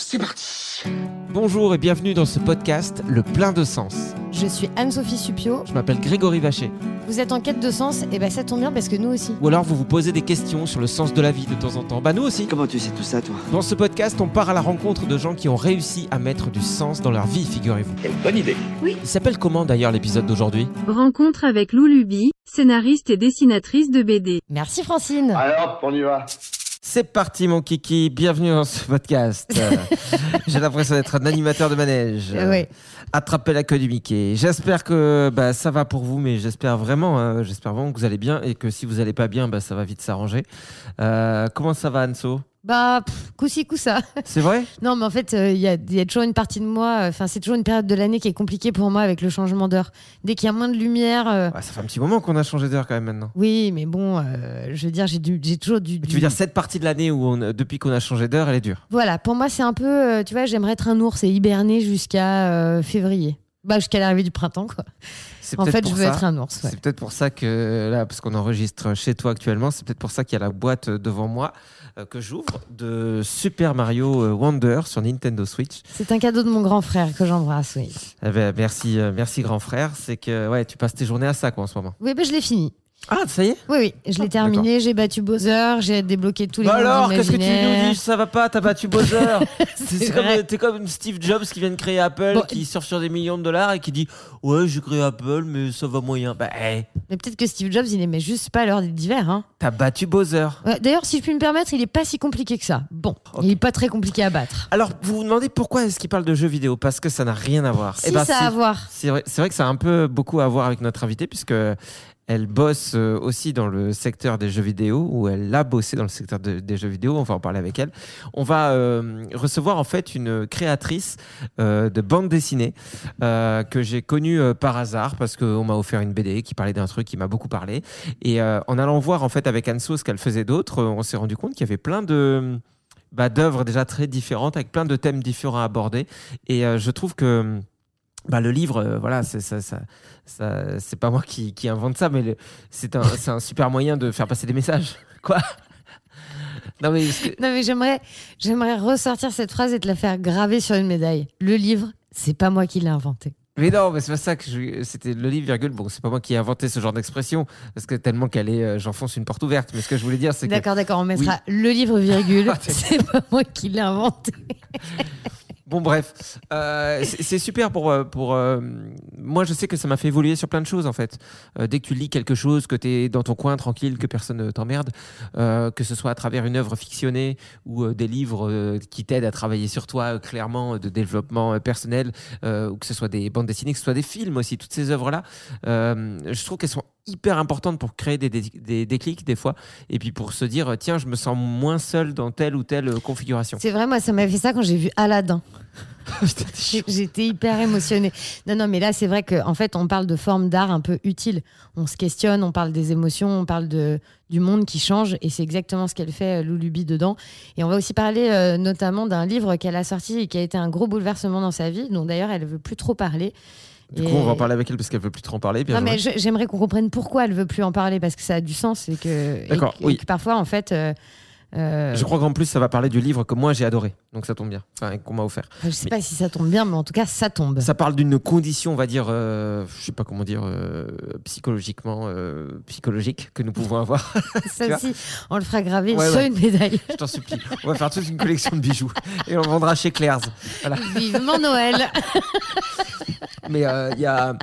C'est parti Bonjour et bienvenue dans ce podcast Le plein de sens. Je suis Anne-Sophie Supio. Je m'appelle Grégory Vacher. Vous êtes en quête de sens Et ben ça tombe bien parce que nous aussi. Ou alors vous vous posez des questions sur le sens de la vie de temps en temps. Bah nous aussi. Comment tu sais tout ça, toi? Dans ce podcast, on part à la rencontre de gens qui ont réussi à mettre du sens dans leur vie, figurez-vous. Quelle bonne idée Il s'appelle comment d'ailleurs l'épisode d'aujourd'hui? Rencontre avec Lou Luby, scénariste et dessinatrice de BD. Merci Francine. Alors, on y va C'est parti mon kiki, bienvenue dans ce podcast. J'ai l'impression d'être un animateur de manège. Euh, ouais. Attraper la queue du Mickey. J'espère que bah, ça va pour vous, mais j'espère vraiment, euh, j'espère vraiment que vous allez bien et que si vous n'allez pas bien, bah, ça va vite s'arranger. Euh, comment ça va Anso? Bah, pff, coup-ci, coup-ça. C'est vrai? Non, mais en fait, euh, il y, a, il y a toujours une partie de moi, euh, enfin, c'est toujours une période de l'année qui est compliquée pour moi avec le changement d'heure. Dès qu'il y a moins de lumière. euh, Ouais, Ça fait un petit moment qu'on a changé d'heure quand même maintenant. Oui, mais bon, je veux dire, j'ai du- j'ai toujours du. Tu veux dire cette partie de l'année où on, depuis qu'on a changé d'heure, elle est dure? Voilà, pour moi, c'est un peu. tu vois, j'aimerais être un ours et hiberner jusqu'à février. Bah, jusqu'à l'arrivée du printemps, quoi. C'est En fait, je veux ça- être un ours. ouais. C'est peut-être pour ça que là, parce qu'on enregistre chez toi actuellement, c'est peut-être pour ça qu'il y a la boîte devant moi que j'ouvre de Super Mario euh, Wonder sur Nintendo Switch. C'est un cadeau de mon grand frère que j'embrasse, oui. Eh ben, merci, euh, merci grand frère. C'est que ouais, tu passes tes journées à ça quoi en ce moment. Oui, bah, je l'ai fini. Ah, ça y est Oui, oui, je l'ai terminé, j'ai battu Bowser, j'ai débloqué tous les Bah alors, qu'est-ce que tu nous dis? Ça va pas T'as battu Bowser C'est comme, comme Steve Jobs qui vient de créer Apple, Bon, qui surfe sur des millions de dollars et qui dit Ouais, j'ai créé Apple, mais ça va moyen. Bah, hey, Mais peut-être que Steve Jobs, il aimait juste pas l'heure d'hiver. Hein. t'as battu Bowser. Ouais, D'ailleurs, si je puis me permettre, il est pas si compliqué que ça. Bon, il est pas très compliqué à battre. Alors, vous vous demandez pourquoi est-ce qu'il parle de jeux vidéo? Parce que ça n'a rien à voir. Si Eh ben, ça a à voir. C'est vrai, c'est vrai que ça a un peu beaucoup à voir avec notre invitée, puisque elle bosse euh, aussi dans le secteur des jeux vidéo, ou elle a bossé dans le secteur de- des jeux vidéo. On va en parler avec elle. On va euh, recevoir en fait une créatrice euh, de bande dessinée que j'ai connue par hasard parce qu'on m'a offert une BD qui parlait d'un truc qui m'a beaucoup parlé. Et en allant voir en fait avec Anso ce qu'elle faisait d'autre, on s'est rendu compte qu'il y avait plein de bah, d'œuvres déjà très différentes avec plein de thèmes différents à aborder. Et je trouve que bah, le livre, euh, voilà, c'est ça, ça, ça- c'est pas moi qui, qui invente ça, mais le- c'est un, c'est un super moyen de faire passer des messages. Quoi? Non mais que- Non, mais j'aimerais, j'aimerais ressortir cette phrase et te la faire graver sur une médaille. Le livre, c'est pas moi qui l'ai inventé. mais non, mais c'est pas ça que je- c'était le livre virgule. Bon, c'est pas moi qui ai inventé ce genre d'expression parce que tellement qu'elle est, euh, j'enfonce une porte ouverte. Mais ce que je voulais dire, c'est que D'accord, d'accord, on mettra le livre virgule. C'est pas moi qui l'ai inventé. Bon, bref, Euh, c'est super pour. euh, pour euh, moi, je sais que ça m'a fait évoluer sur plein de choses, en fait. Euh, dès que tu lis quelque chose, que tu es dans ton coin tranquille, que personne ne t'emmerde, euh, que ce soit à travers une œuvre fictionnée ou des livres qui t'aident à travailler sur toi, clairement, de développement personnel, ou que ce soit des bandes dessinées, que ce soit des films aussi, toutes ces œuvres-là, je trouve qu'elles sont hyper importantes pour créer des, des, des déclics des fois, et puis pour se dire tiens, je me sens moins seul dans telle ou telle configuration. C'est vrai, moi, ça m'a fait ça quand j'ai vu Aladdin. J'étais hyper émotionnée. Non, non, mais là, c'est vrai qu'en en fait, on parle de formes d'art un peu utiles. On se questionne, on parle des émotions, on parle de, du monde qui change, et c'est exactement ce qu'elle fait, euh, Loulubi, dedans. Et on va aussi parler euh, notamment d'un livre qu'elle a sorti et qui a été un gros bouleversement dans sa vie, dont d'ailleurs, elle ne veut plus trop parler. Du coup, on va en parler avec elle parce qu'elle veut plus trop en parler. non, mais j'aimerais qu'on comprenne pourquoi elle veut plus en parler parce que ça a du sens et que, et oui. que parfois, en fait, euh, euh, Je crois qu'en plus, ça va parler du livre que moi j'ai adoré. Donc ça tombe bien. Enfin, qu'on m'a offert. Je sais pas si ça tombe bien, mais en tout cas, ça tombe. Ça parle d'une condition, on va dire, euh, je sais pas comment dire, euh, psychologiquement, psychologique que nous pouvons avoir. ça aussi, on le fera graver sur une médaille. Je t'en supplie. On va faire toute une collection de bijoux et on vendra chez Claire's. Voilà. Vivement Noël. mais il y a,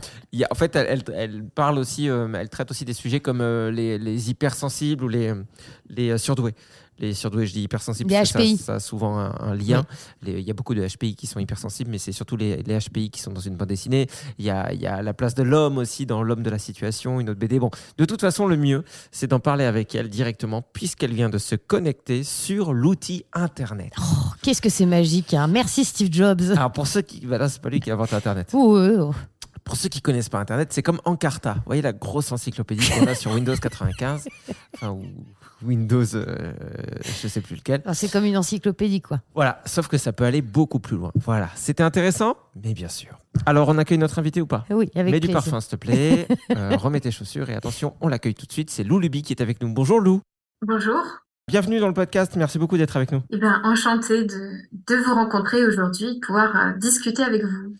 en fait, elle, elle parle aussi, elle traite aussi des sujets comme les, les hypersensibles ou les surdoués les surdoués, je dis hypersensibles, les HPI. Ça, a souvent un, lien. Il y a beaucoup de HPI qui sont hypersensibles, mais c'est surtout les, les, HPI qui sont dans une bande dessinée. Il y a, y a la place de l'homme aussi dans l'homme de la situation, une autre BD. Bon, de toute façon, le mieux, c'est d'en parler avec elle directement, puisqu'elle vient de se connecter sur l'outil Internet. Oh, Qu'est-ce que c'est magique hein Merci Steve Jobs. Alors pour ceux qui, bah là, c'est pas lui qui a inventé Internet. Pour ceux qui connaissent pas Internet, c'est comme Encarta. Vous voyez la grosse encyclopédie qu'on a sur Windows 95, enfin, ou Windows, euh, je sais plus lequel. C'est comme une encyclopédie, quoi. Voilà, sauf que ça peut aller beaucoup plus loin. Voilà, c'était intéressant, mais bien sûr. Alors, on accueille notre invité ou pas? Oui, avec Mets du parfum, s'il te plaît. euh, remets tes chaussures et attention, on l'accueille tout de suite. C'est Lou Luby qui est avec nous. Bonjour Lou. Bonjour. Bienvenue dans le podcast, merci beaucoup d'être avec nous. Eh bien, enchantée de, de vous rencontrer aujourd'hui, pouvoir euh, discuter avec vous.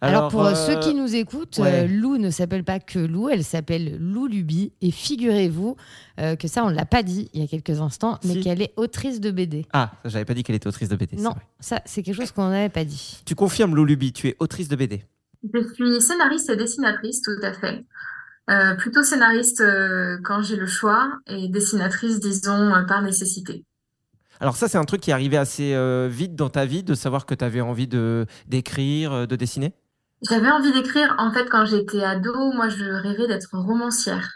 Alors, pour euh, ceux qui nous écoutent, ouais. euh, Lou ne s'appelle pas que Lou, elle s'appelle Lou Luby. Et figurez-vous euh, que ça, on ne l'a pas dit il y a quelques instants, mais Si. qu'elle est autrice de BD. Ah, j'avais pas dit qu'elle était autrice de BD. Non, vrai. ça, c'est quelque chose qu'on n'avait pas dit. Tu confirmes Lou Luby, tu es autrice de BD. Je suis scénariste et dessinatrice, tout à fait. Euh, plutôt scénariste euh, quand j'ai le choix et dessinatrice, disons, euh, par nécessité. Alors ça, c'est un truc qui est arrivé assez vite dans ta vie, de savoir que tu avais envie de d'écrire, de dessiner? J'avais envie d'écrire, en fait, quand j'étais ado, moi, je rêvais d'être romancière.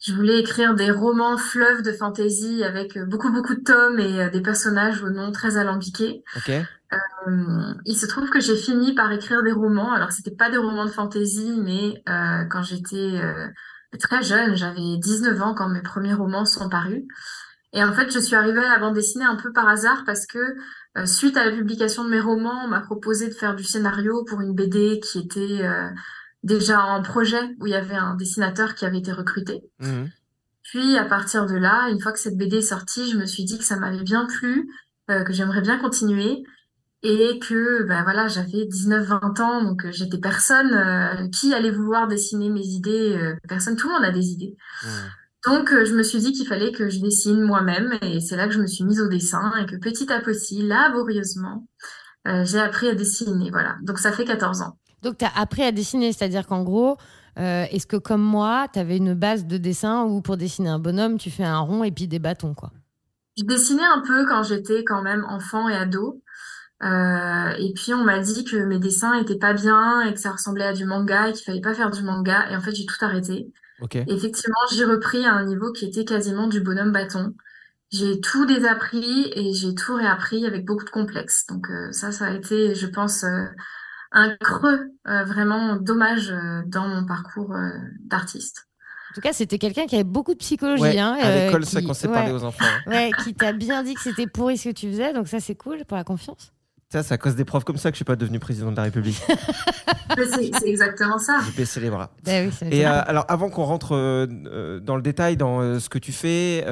Je voulais écrire des romans fleuves de fantaisie avec beaucoup, beaucoup de tomes et des personnages aux noms très alambiqués. Euh, il se trouve que j'ai fini par écrire des romans. Alors, c'était pas des romans de fantaisie, mais euh, quand j'étais euh, très jeune, j'avais 19 ans quand mes premiers romans sont parus. Et en fait, je suis arrivée à la bande dessinée un peu par hasard parce que euh, suite à la publication de mes romans, on m'a proposé de faire du scénario pour une BD qui était euh, déjà en projet, où il y avait un dessinateur qui avait été recruté. Mhm. Puis à partir de là, une fois que cette BD est sortie, je me suis dit que ça m'avait bien plu, euh, que j'aimerais bien continuer et que ben voilà, j'avais 19-20 ans, donc euh, j'étais personne euh, qui allait vouloir dessiner mes idées, euh, personne, tout le monde a des idées. Donc euh, je me suis dit qu'il fallait que je dessine moi-même et c'est là que je me suis mise au dessin et que petit à petit, laborieusement, euh, j'ai appris à dessiner, voilà. Donc ça fait 14 ans. Donc, tu as appris à dessiner, c'est-à-dire qu'en gros, euh, est-ce que comme moi, tu avais une base de dessin où pour dessiner un bonhomme, tu fais un rond et puis des bâtons, quoi? Je dessinais un peu quand j'étais quand même enfant et ado. Euh, et puis on m'a dit que mes dessins étaient pas bien et que ça ressemblait à du manga et qu'il fallait pas faire du manga. Et en fait, j'ai tout arrêté. Ok. Et effectivement, j'ai repris à un niveau qui était quasiment du bonhomme bâton. J'ai tout désappris et j'ai tout réappris avec beaucoup de complexes. Donc euh, ça, ça a été, je pense, euh, un creux euh, vraiment dommage euh, dans mon parcours euh, d'artiste. En tout cas, c'était quelqu'un qui avait beaucoup de psychologie. Ouais, hein, à euh, l'école, c'est ça qui- qu'on s'est ouais. parlé aux enfants. hein. Ouais, qui t'a bien dit que c'était pourri ce que tu faisais, donc ça c'est cool pour la confiance. Ça, c'est à cause des profs comme ça que je suis pas devenu président de la République. C'est exactement ça. J'ai baissé les bras. Bah oui, ça Et euh, alors, avant qu'on rentre euh, euh, dans le détail, dans euh, ce que tu fais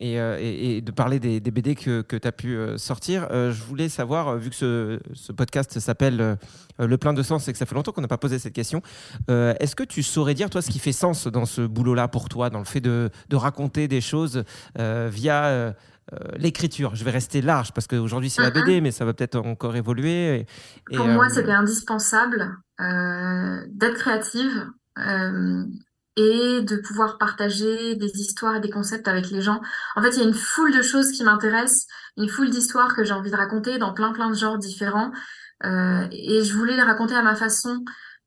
et, et- et de parler des, des BD que, que tu as pu sortir, je voulais savoir, vu que ce, ce podcast s'appelle Le plein de sens et que ça fait longtemps qu'on n'a pas posé cette question, est-ce que tu saurais dire, toi, ce qui fait sens dans ce boulot-là pour toi, dans le fait de, de raconter des choses via. Euh, l'écriture, je vais rester large parce qu'aujourd'hui c'est la. BD, mais ça va peut-être encore évoluer. Et, et, Pour moi, euh, c'était indispensable euh, d'être créative et de pouvoir partager des histoires et des concepts avec les gens. En fait, il y a une foule de choses qui m'intéressent, une foule d'histoires que j'ai envie de raconter dans plein plein de genres différents. Euh, et je voulais les raconter à ma façon.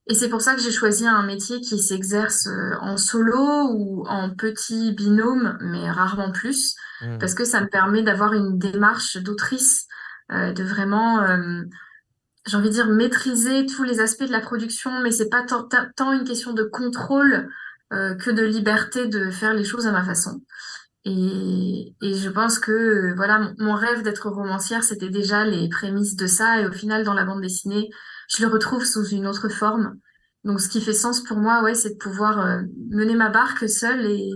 Et c'est pour ça que j'ai choisi un métier qui s'exerce en solo ou en petit binôme, mais rarement plus, Mmh. parce que ça me permet d'avoir une démarche d'autrice, euh, de vraiment, euh, j'ai envie de dire, maîtriser tous les aspects de la production, mais c'est pas tant, une question de contrôle euh, que de liberté de faire les choses à ma façon. Et, et je pense que voilà, mon, rêve d'être romancière, c'était déjà les prémices de ça. Et au final, dans la bande dessinée, je le retrouve sous une autre forme. Donc, ce qui fait sens pour moi, ouais, c'est de pouvoir mener ma barque seule et,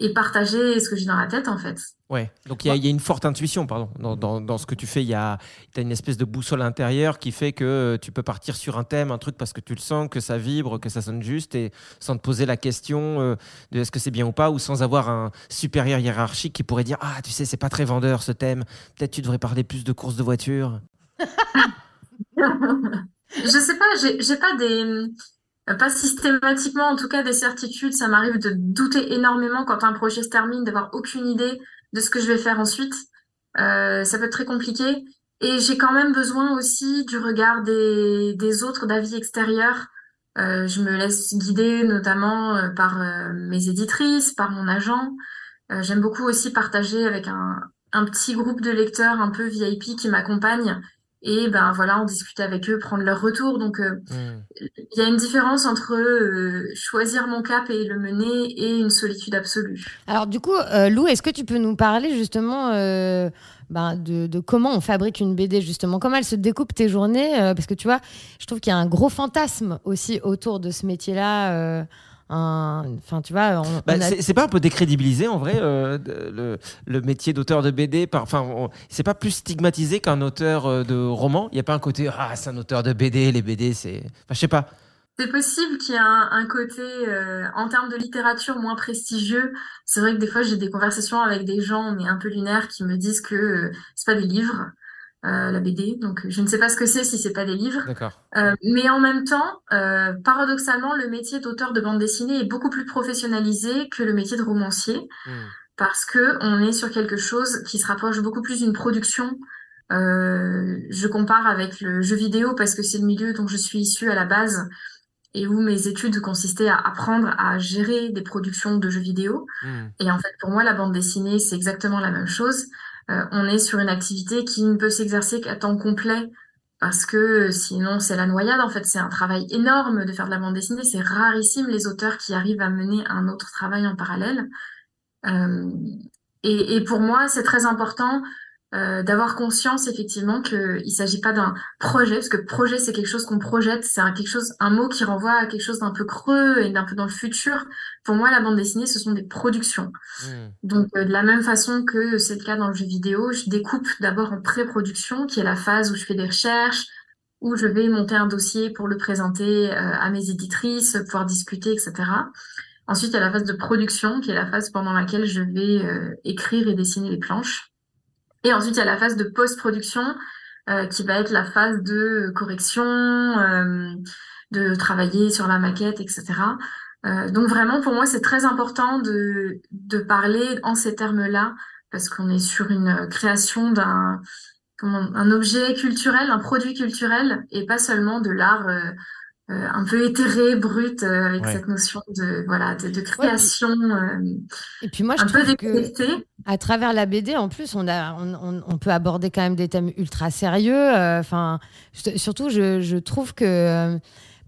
et partager ce que j'ai dans la tête, en fait. Ouais, donc il y, a- il y a une forte intuition, pardon, dans, dans- dans ce que tu fais. Il y a, as une espèce de boussole intérieure qui fait que euh, tu peux partir sur un thème, un truc parce que tu le sens, que ça vibre, que ça sonne juste, et sans te poser la question euh, de est-ce que c'est bien ou pas, ou sans avoir un supérieur hiérarchique qui pourrait dire ah tu sais c'est pas très vendeur ce thème, peut-être tu devrais parler plus de courses de voiture. Je sais pas, j'ai pas des, pas systématiquement, en tout cas des certitudes. Ça m'arrive de douter énormément quand un projet se termine, d'avoir aucune idée de ce que je vais faire ensuite. Euh, ça peut être très compliqué. Et j'ai quand même besoin aussi du regard des, autres, d'avis extérieurs. Euh, je me laisse guider notamment euh, par euh, mes éditrices, par mon agent. Euh, j'aime beaucoup aussi partager avec un, un petit groupe de lecteurs un peu VIP qui m'accompagnent et ben voilà, en discuter avec eux, prendre leur retour. Donc euh, il y a une différence entre euh, choisir mon cap et le mener et une solitude absolue. Alors du coup, euh, Lou, est-ce que tu peux nous parler justement euh, ben, de, de comment on fabrique une BD justement? Comment elle se découpe tes journées? Euh, Parce que tu vois, je trouve qu'il y a un gros fantasme aussi autour de ce métier-là. euh, un- Enfin, tu vois, on, Bah, on a- c'est c'est pas un peu décrédibilisé en vrai euh, le, le métier d'auteur de BD par, enfin on- c'est pas plus stigmatisé qu'un auteur euh, de roman. Il y a pas un côté ah c'est un auteur de BD les BD c'est enfin, je sais pas. C'est possible qu'il y ait un, un côté, euh, en termes de littérature, moins prestigieux. C'est vrai que des fois, j'ai des conversations avec des gens, mais un peu lunaires, qui me disent que euh, c'est pas des livres, euh, la BD. Donc, je ne sais pas ce que c'est si c'est pas des livres. d'accord Euh, mais en même temps, euh, paradoxalement, le métier d'auteur de bande dessinée est beaucoup plus professionnalisé que le métier de romancier parce que on est sur quelque chose qui se rapproche beaucoup plus d'une production. Euh, je compare avec le jeu vidéo parce que c'est le milieu dont je suis issue à la base et où mes études consistaient à apprendre à gérer des productions de jeux vidéo. Et en fait, pour moi, la bande dessinée, c'est exactement la même chose. Euh, on est sur une activité qui ne peut s'exercer qu'à temps complet parce que sinon, c'est la noyade. En fait, c'est un travail énorme de faire de la bande dessinée. C'est rarissime les auteurs qui arrivent à mener un autre travail en parallèle. Euh, et pour moi, c'est très important euh, d'avoir conscience effectivement qu'il ne s'agit pas d'un projet, parce que projet c'est quelque chose qu'on projette, c'est un, quelque chose, un mot qui renvoie à quelque chose d'un peu creux et d'un peu dans le futur. Pour moi, la bande dessinée, ce sont des productions. Donc, euh, de la même façon que c'est le cas dans le jeu vidéo, je découpe d'abord en pré-production, qui est la phase où je fais des recherches, où je vais monter un dossier pour le présenter euh, à mes éditrices, pouvoir discuter, etc. Ensuite, il y a la phase de production, qui est la phase pendant laquelle je vais euh, écrire et dessiner les planches. Et ensuite, il y a la phase de post-production, euh, qui va être la phase de correction, euh, de travailler sur la maquette, etc. Euh, donc vraiment, pour moi, c'est très important de, de parler en ces termes-là, parce qu'on est sur une création d'un un objet culturel, un produit culturel, et pas seulement de l'art euh, euh, un peu éthéré, brut, euh, avec Ouais. cette notion de voilà de, de création. euh, Et puis moi, je un peu trouve que déconnecté. à travers la BD, en plus, on, a, on, on- on peut aborder quand même des thèmes ultra sérieux. euh, Enfin, surtout, je, je trouve que euh,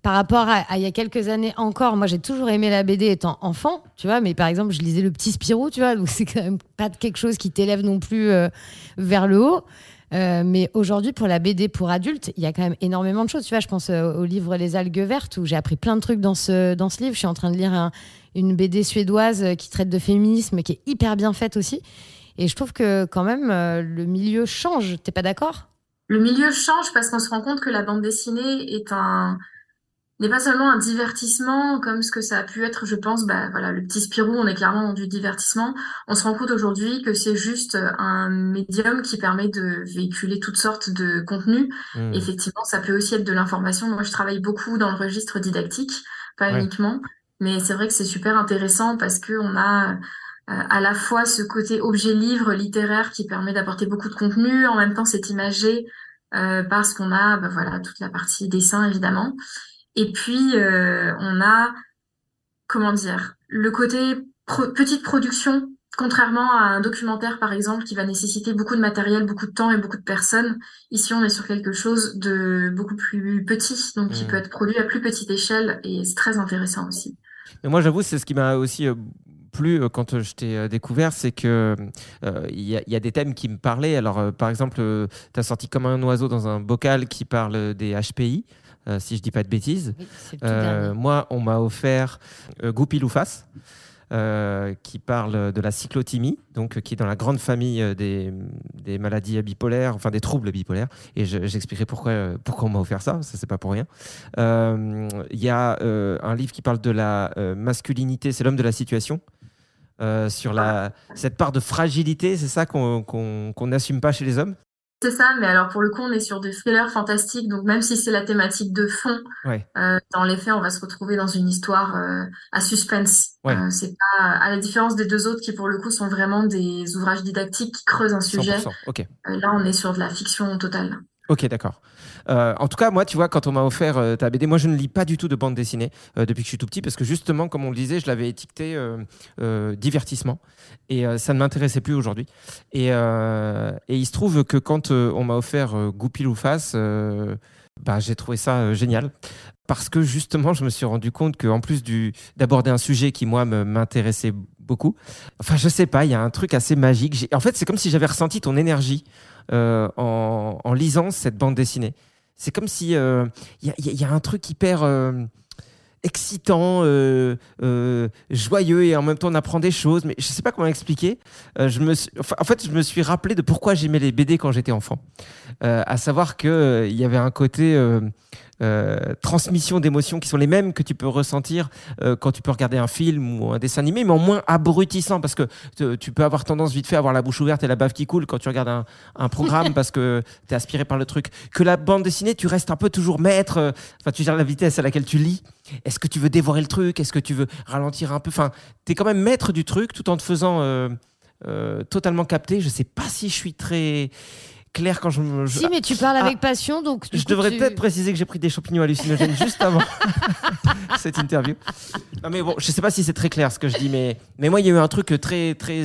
par rapport à, à il y a quelques années encore, moi, j'ai toujours aimé la BD étant enfant, tu vois. Mais par exemple, je lisais le Petit Spirou, tu vois, donc c'est quand même pas quelque chose qui t'élève non plus euh, vers le haut. Euh, mais aujourd'hui, pour la BD pour adultes, il y a quand même énormément de choses. Tu vois, je pense euh, au livre Les algues vertes où j'ai appris plein de trucs dans ce, dans ce livre. Je suis en train de lire un- une BD suédoise euh, qui traite de féminisme, qui est hyper bien faite aussi. Et je trouve que quand même, le milieu change. T'es pas d'accord? Le milieu change parce qu'on se rend compte que la bande dessinée est un n'est pas seulement un divertissement comme ce que ça a pu être, je pense, bah voilà, le petit Spirou, on est clairement dans du divertissement. On se rend compte aujourd'hui que c'est juste un médium qui permet de véhiculer toutes sortes de contenus. Mm. Effectivement, ça peut aussi être de l'information. Moi, je travaille beaucoup dans le registre didactique, pas Ouais. uniquement, mais c'est vrai que c'est super intéressant parce que on a euh, à la fois ce côté objet livre littéraire qui permet d'apporter beaucoup de contenu, en même temps c'est imagé euh, parce qu'on a bah, voilà toute la partie dessin évidemment. Et puis, euh, on a, comment dire, le côté petite production, contrairement à un documentaire, par exemple, qui va nécessiter beaucoup de matériel, beaucoup de temps et beaucoup de personnes. Ici, on est sur quelque chose de beaucoup plus petit, donc qui mmh. peut être produit à plus petite échelle, et c'est très intéressant aussi. Mais moi, j'avoue, c'est ce qui m'a aussi euh, plu euh, quand je t'ai euh, découvert, c'est que il y, a des thèmes qui me parlaient. Alors, par exemple, tu as sorti comme un oiseau dans un bocal qui parle des HPI. Si je dis pas de bêtises. moi, on m'a offert Goupil euh, qui parle de la cyclothymie, donc qui est dans la grande famille euh, des, des maladies bipolaires, enfin des troubles bipolaires. Et j'expliquerai pourquoi, euh, pourquoi on m'a offert ça, ça c'est pas pour rien. Il y a un livre qui parle de la masculinité, c'est l'homme de la situation. sur la, cette part de fragilité, c'est ça qu'on n'assume pas chez les hommes c'est ça, mais alors pour le coup, on est sur des thrillers fantastiques, donc même si c'est la thématique de fond, euh, dans les faits, on va se retrouver dans une histoire euh, à suspense. Euh, c'est pas à la différence des deux autres qui pour le coup sont vraiment des ouvrages didactiques qui creusent un sujet. là, on est sur de la fiction totale. Ok, d'accord. Euh, en tout cas, moi, tu vois, quand on m'a offert euh, ta BD, moi, je ne lis pas du tout de bande dessinée euh, depuis que je suis tout petit, parce que justement, comme on le disait, je l'avais étiqueté divertissement, et ça ne m'intéressait plus aujourd'hui. Et, il se trouve que quand on m'a offert Goupil ou Face, bah, j'ai trouvé ça génial. Parce que justement, je me suis rendu compte qu'en plus d'aborder un sujet qui, moi, m'intéressait beaucoup, enfin, je sais pas, il y a un truc assez magique. En fait, c'est comme si j'avais ressenti ton énergie euh, en, lisant cette bande dessinée. C'est comme si il euh, y, a un truc hyper euh, excitant, joyeux et en même temps on apprend des choses. Mais je sais pas comment expliquer. je me en fait, je me suis rappelé de pourquoi j'aimais les BD quand j'étais enfant. à savoir que il y avait un côté euh, transmission d'émotions qui sont les mêmes que tu peux ressentir euh, quand tu peux regarder un film ou un dessin animé, mais en moins abrutissant parce que tu peux avoir tendance vite fait à avoir la bouche ouverte et la bave qui coule quand tu regardes un, programme parce que tu es aspiré par le truc. Que la bande dessinée, tu restes un peu toujours maître, euh, enfin tu gères la vitesse à laquelle tu lis. Est-ce que tu veux dévorer le truc? Est-ce que tu veux ralentir un peu? Enfin, tu es quand même maître du truc tout en te faisant totalement capter. Je sais pas si je suis très clair quand je me. Si, mais tu parles avec ah. passion, donc. je devrais peut-être préciser que j'ai pris des champignons hallucinogènes juste avant cette interview. Non, mais bon, je sais pas si c'est très clair ce que je dis, mais, mais moi, il y a eu un truc très, très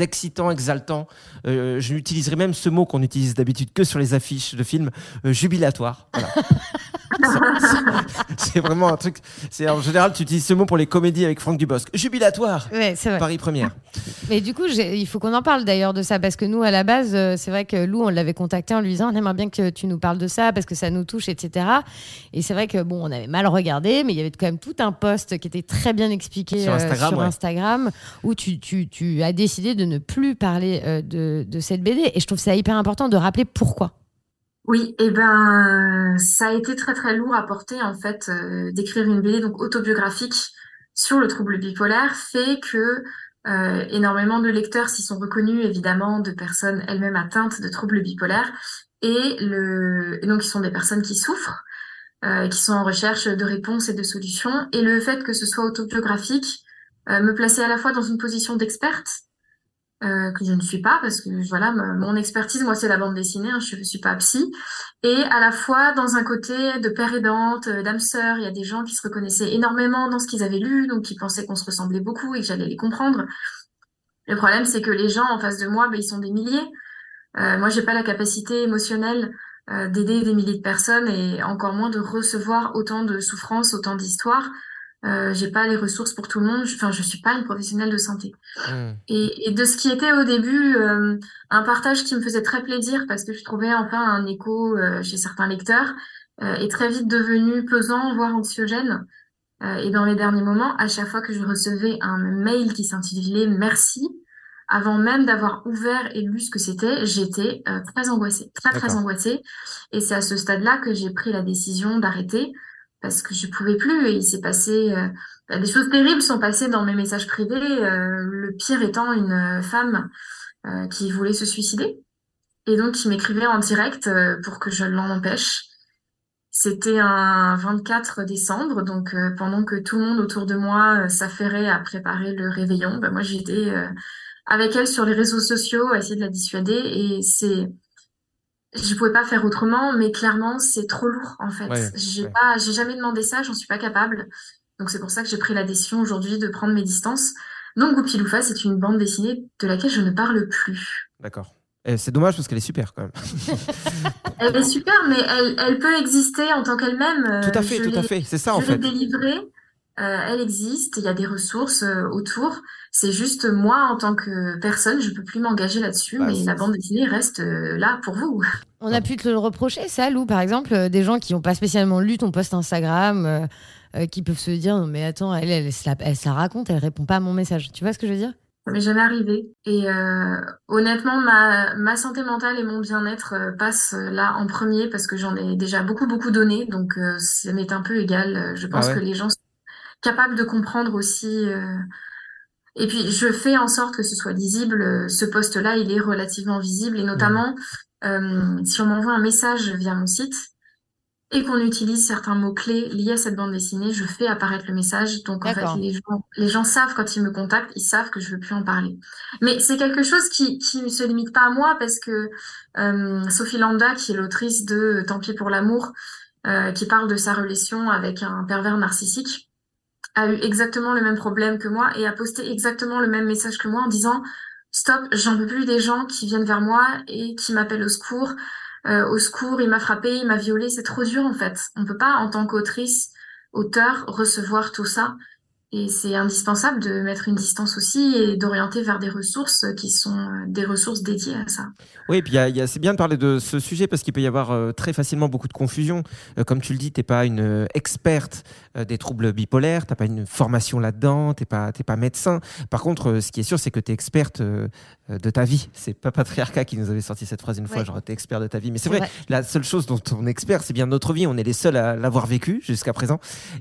excitant, exaltant. Euh, je n'utiliserai même ce mot qu'on utilise d'habitude que sur les affiches de films, euh, jubilatoire. Voilà. c'est vraiment un truc. C'est en général, tu utilises ce mot pour les comédies avec Franck Dubosc. Jubilatoire. Ouais, c'est vrai. Paris Première. Mais du coup, il faut qu'on en parle d'ailleurs de ça parce que nous, à la base, euh, c'est vrai que Lou, on l'avait contacté en lui disant, on aimerait bien que tu nous parles de ça parce que ça nous touche, etc. Et c'est vrai que bon, on avait mal regardé, mais il y avait quand même tout un post qui était très bien expliqué sur euh, Instagram, où tu, tu, tu, as décidé de ne plus parler euh, de, de cette BD. Et je trouve ça hyper important de rappeler pourquoi. Oui, et eh ben ça a été très très lourd à porter en fait euh, d'écrire une BD donc autobiographique sur le trouble bipolaire fait que euh, énormément de lecteurs s'y sont reconnus évidemment de personnes elles-mêmes atteintes de troubles bipolaires et le donc ils sont des personnes qui souffrent euh, qui sont en recherche de réponses et de solutions et le fait que ce soit autobiographique me plaçait à la fois dans une position d'experte euh, que je ne suis pas parce que voilà mon expertise moi c'est la bande dessinée hein, je ne suis pas psy. Et à la fois dans un côté de père aidante euh, d'âme sœur il y a des gens qui se reconnaissaient énormément dans ce qu'ils avaient lu donc qui pensaient qu'on se ressemblait beaucoup et que j'allais les comprendre. Le problème c'est que les gens en face de moi ben, ils sont des milliers. Euh, moi j'ai pas la capacité émotionnelle euh, d'aider des milliers de personnes et encore moins de recevoir autant de souffrances autant d'histoires euh, j'ai pas les ressources pour tout le monde. Enfin, je suis pas une professionnelle de santé. Hmm. Et, et, de ce qui était au début euh, un partage qui me faisait très plaisir parce que je trouvais enfin un écho euh, chez certains lecteurs, euh, est très vite devenu pesant, voire anxiogène. et dans les derniers moments, à chaque fois que je recevais un mail qui s'intitulait Merci, avant même d'avoir ouvert et lu ce que c'était, j'étais très angoissée, très très angoissée. Et c'est à ce stade-là que j'ai pris la décision d'arrêter parce que je pouvais plus et il s'est passé euh, bah, des choses terribles sont passées dans mes messages privés euh, le pire étant une femme euh, qui voulait se suicider. Et donc qui m'écrivait en direct pour que je l'en empêche. C'était un 24 décembre donc pendant que tout le monde autour de moi s'affairait à préparer le réveillon bah, moi j'étais avec elle sur les réseaux sociaux à essayer de la dissuader. Et c'est je pouvais pas faire autrement, mais clairement, c'est trop lourd en fait. Ouais, j'ai ouais. pas, j'ai jamais demandé ça, j'en suis pas capable. Donc c'est pour ça que j'ai pris la décision aujourd'hui de prendre mes distances. Donc Goupiloufa, c'est une bande dessinée de laquelle je ne parle plus. D'accord. Et C'est dommage parce qu'elle est super quand même. Elle est super, mais elle, elle peut exister en tant qu'elle-même. Euh, tout à fait, je tout à fait. C'est ça je en l'ai fait. délivrée. Euh, elle existe, il y a des ressources euh, autour. C'est juste moi, en tant que personne, je peux plus m'engager là-dessus, Bah, mais la bande dessinée reste euh, là pour vous. On a pu te le reprocher, ça, Lou, par exemple, euh, des gens qui n'ont pas spécialement lu ton post Instagram, euh, euh, qui peuvent se dire, non, mais attends, elle, elle, se la, elle se la raconte, elle répond pas à mon message. Tu vois ce que je veux dire? Ça m'est jamais arrivé. Et euh, honnêtement, ma, ma santé mentale et mon bien-être euh, passent là en premier parce que j'en ai déjà beaucoup, beaucoup donné. Donc, euh, ça m'est un peu égal. Je pense Ah ouais? que les gens sont capables de comprendre aussi. euh, Et puis, je fais en sorte que ce soit lisible. Euh, Ce post-là, il est relativement visible. Et notamment, euh, si on m'envoie un message via mon site et qu'on utilise certains mots-clés liés à cette bande dessinée, je fais apparaître le message. Donc, en fait, les gens, les gens savent quand ils me contactent, ils savent que je veux plus en parler. Mais c'est quelque chose qui, qui ne se limite pas à moi parce que euh, Sophie Landa, qui est l'autrice de Tant pis pour l'amour, euh, qui parle de sa relation avec un pervers narcissique, a eu exactement le même problème que moi et a posté exactement le même message que moi en disant Stop, j'en peux plus des gens qui viennent vers moi et qui m'appellent au secours. Euh, au secours, il m'a frappé, il m'a violé, c'est trop dur en fait. On peut pas, en tant qu'autrice, auteur, recevoir tout ça. Et c'est indispensable de mettre une distance aussi et d'orienter vers des ressources qui sont euh, des ressources dédiées à ça. Oui, et puis c'est bien de parler de ce sujet parce qu'il peut y avoir euh, très facilement beaucoup de confusion. Comme tu le dis, tu n'es pas une experte des troubles bipolaires, tu n'as pas une formation là-dedans, tu n'es pas, t'es pas médecin. Par contre, euh, ce qui est sûr, c'est que tu es experte euh, euh, de ta vie. C'est pas Patriarcat qui nous avait sorti cette phrase une fois, genre tu es expert de ta vie. Mais c'est vrai, vrai. la seule chose dont on est expert, c'est bien notre vie. On est les seuls à l'avoir vécu jusqu'à présent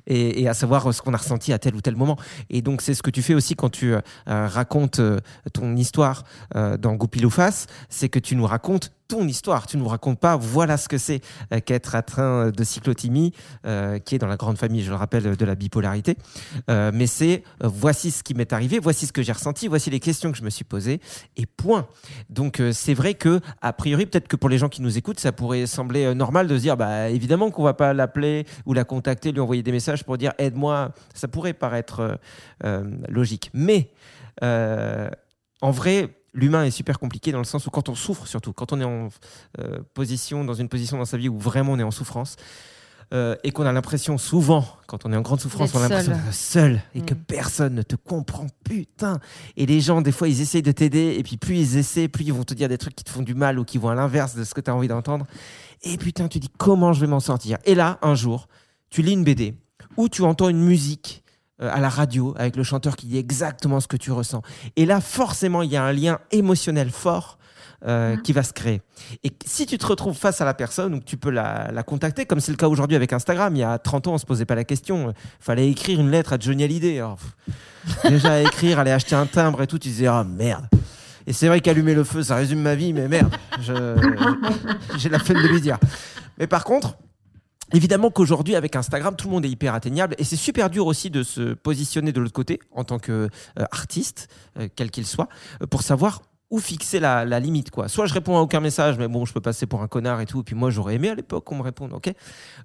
et, et à savoir euh, ce qu'on a ressenti à tel ou tel moment. Et donc, c'est ce que tu fais aussi quand tu euh, euh, racontes euh, ton histoire euh, dans Goupil-ou-Face, c'est que tu nous racontes ton histoire. Tu ne nous racontes pas, voilà ce que c'est euh, qu'être atteint de cyclothymie, euh, qui est dans la grande famille, je le rappelle, de la bipolarité. Euh, mais c'est, euh, voici ce qui m'est arrivé, voici ce que j'ai ressenti, voici les questions que je me suis posées, et point. Donc euh, c'est vrai que, a priori, peut-être que pour les gens qui nous écoutent, ça pourrait sembler euh, normal de se dire, bah évidemment qu'on va pas l'appeler ou la contacter, lui envoyer des messages pour dire aide-moi. Ça pourrait paraître euh, euh, logique. Mais euh, en vrai, l'humain est super compliqué dans le sens où quand on souffre, surtout quand on est en euh, position, dans une position dans sa vie où vraiment on est en souffrance. euh, et qu'on a l'impression souvent, quand on est en grande souffrance, on a l'impression seul. d'être seul et que Mm. personne ne te comprend. Putain Et les gens, des fois, ils essayent de t'aider et puis plus ils essaient, plus ils vont te dire des trucs qui te font du mal ou qui vont à l'inverse de ce que tu as envie d'entendre. Et putain, tu dis comment je vais m'en sortir? Et là, un jour, tu lis une BD ou tu entends une musique à la radio avec le chanteur qui dit exactement ce que tu ressens. Et là, forcément, il y a un lien émotionnel fort euh, qui va se créer. Et si tu te retrouves face à la personne ou que tu peux la, la contacter, comme c'est le cas aujourd'hui avec Instagram, il y a 30 ans, on se posait pas la question. Il fallait écrire une lettre à Johnny Hallyday. Alors, pff, déjà à écrire, aller acheter un timbre et tout, tu disais, ah merde. Et c'est vrai qu'allumer le feu, ça résume ma vie, mais merde, j'ai la peine de lui dire. Mais par contre, Évidemment qu'aujourd'hui, avec Instagram, tout le monde est hyper atteignable et c'est super dur aussi de se positionner de l'autre côté en tant qu'artiste, quel qu'il soit, euh, pour savoir où fixer la, limite. Soit je réponds à aucun message, mais bon, je peux passer pour un connard et tout, et puis moi j'aurais aimé à l'époque qu'on me réponde, ok?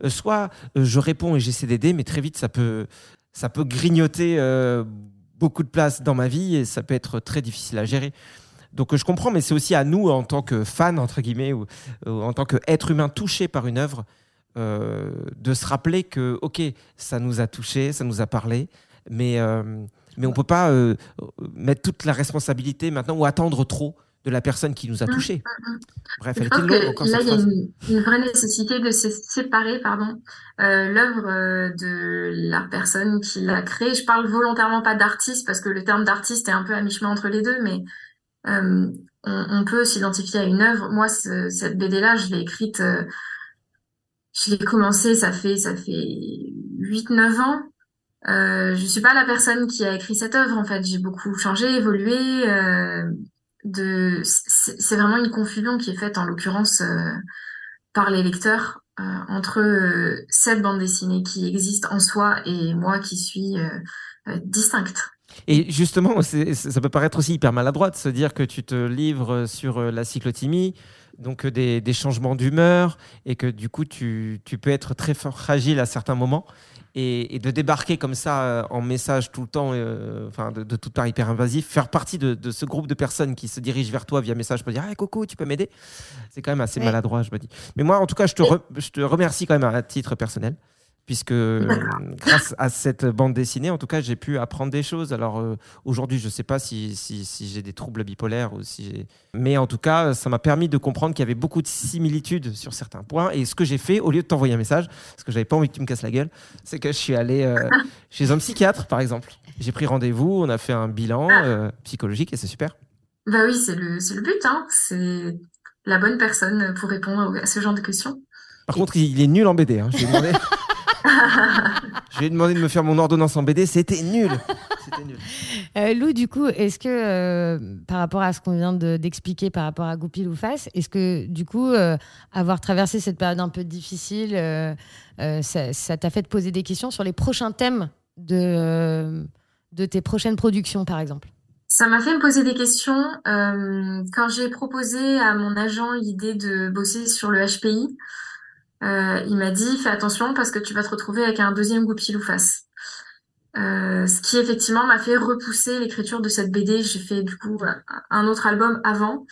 Euh, Soit euh, je réponds et j'essaie d'aider, mais très vite ça peut, ça peut grignoter euh, beaucoup de place dans ma vie et ça peut être très difficile à gérer. Donc euh, je comprends, mais c'est aussi à nous, en tant que fans, entre guillemets, ou, ou en tant qu'être humain touché par une œuvre, euh, de se rappeler que, ok, ça nous a touché, ça nous a parlé, mais, euh, mais on ne peut pas euh, mettre toute la responsabilité maintenant ou attendre trop de la personne qui nous a touché. Bref, elle était longue encore là, il y a une, une vraie nécessité de se séparer, pardon, euh, l'œuvre de la personne qui l'a créée. Je parle volontairement pas d'artiste parce que le terme d'artiste est un peu à mi-chemin entre les deux, mais euh, on, on peut s'identifier à une œuvre. Moi, ce- cette BD-là, je l'ai écrite, euh, je l'ai commencé, ça fait ça fait 8-9 ans. Euh, je suis pas la personne qui a écrit cette œuvre en fait. J'ai beaucoup changé, évolué. euh, c'est vraiment une confusion qui est faite en l'occurrence euh, par les lecteurs euh, entre cette bande dessinée qui existe en soi et moi qui suis distincte. Et justement, ça peut paraître aussi hyper maladroit de se dire que tu te livres sur la cyclothymie, donc des, des changements d'humeur, et que du coup, tu, tu peux être très fragile à certains moments. Et, et, de débarquer comme ça euh, en message tout le temps, euh, enfin de, de, toute part hyper invasif, faire partie de, de, ce groupe de personnes qui se dirigent vers toi via message pour dire hey, coucou, tu peux m'aider? C'est quand même assez ouais. maladroit, je me dis. Mais moi, en tout cas, je te, re, je te remercie quand même à titre personnel puisque grâce à cette bande dessinée, en tout cas, j'ai pu apprendre des choses. Alors euh, aujourd'hui, je ne sais pas si, si, si j'ai des troubles bipolaires ou si mais en tout cas, ça m'a permis de comprendre qu'il y avait beaucoup de similitudes sur certains points. Et ce que j'ai fait, au lieu de t'envoyer un message, parce que j'avais pas envie que tu me casses la gueule, c'est que je suis allé euh, chez un psychiatre, par exemple. J'ai pris rendez-vous, on a fait un bilan euh, psychologique et c'est super. Bah oui, c'est le, le but. Hein. C'est la bonne personne pour répondre à ce genre de questions. Par contre, il est nul en BD. Hein. Je lui ai demandé. je lui ai demandé de me faire mon ordonnance en BD, c'était nul. nul. Euh, Lou, du coup, est-ce que euh, par rapport à ce qu'on vient d'expliquer par rapport à Goupil ou Face, est-ce que du coup, euh, avoir traversé cette période un peu difficile, euh, ça t'a fait te poser des questions sur les prochains thèmes de, de tes prochaines productions, par exemple? Ça m'a fait me poser des questions quand j'ai proposé à mon agent l'idée de bosser sur le HPI. Euh, il m'a dit fais attention parce que tu vas te retrouver avec un deuxième goupil ou face. Euh, ce qui effectivement m'a fait repousser l'écriture de cette BD. J'ai fait du coup un autre album avant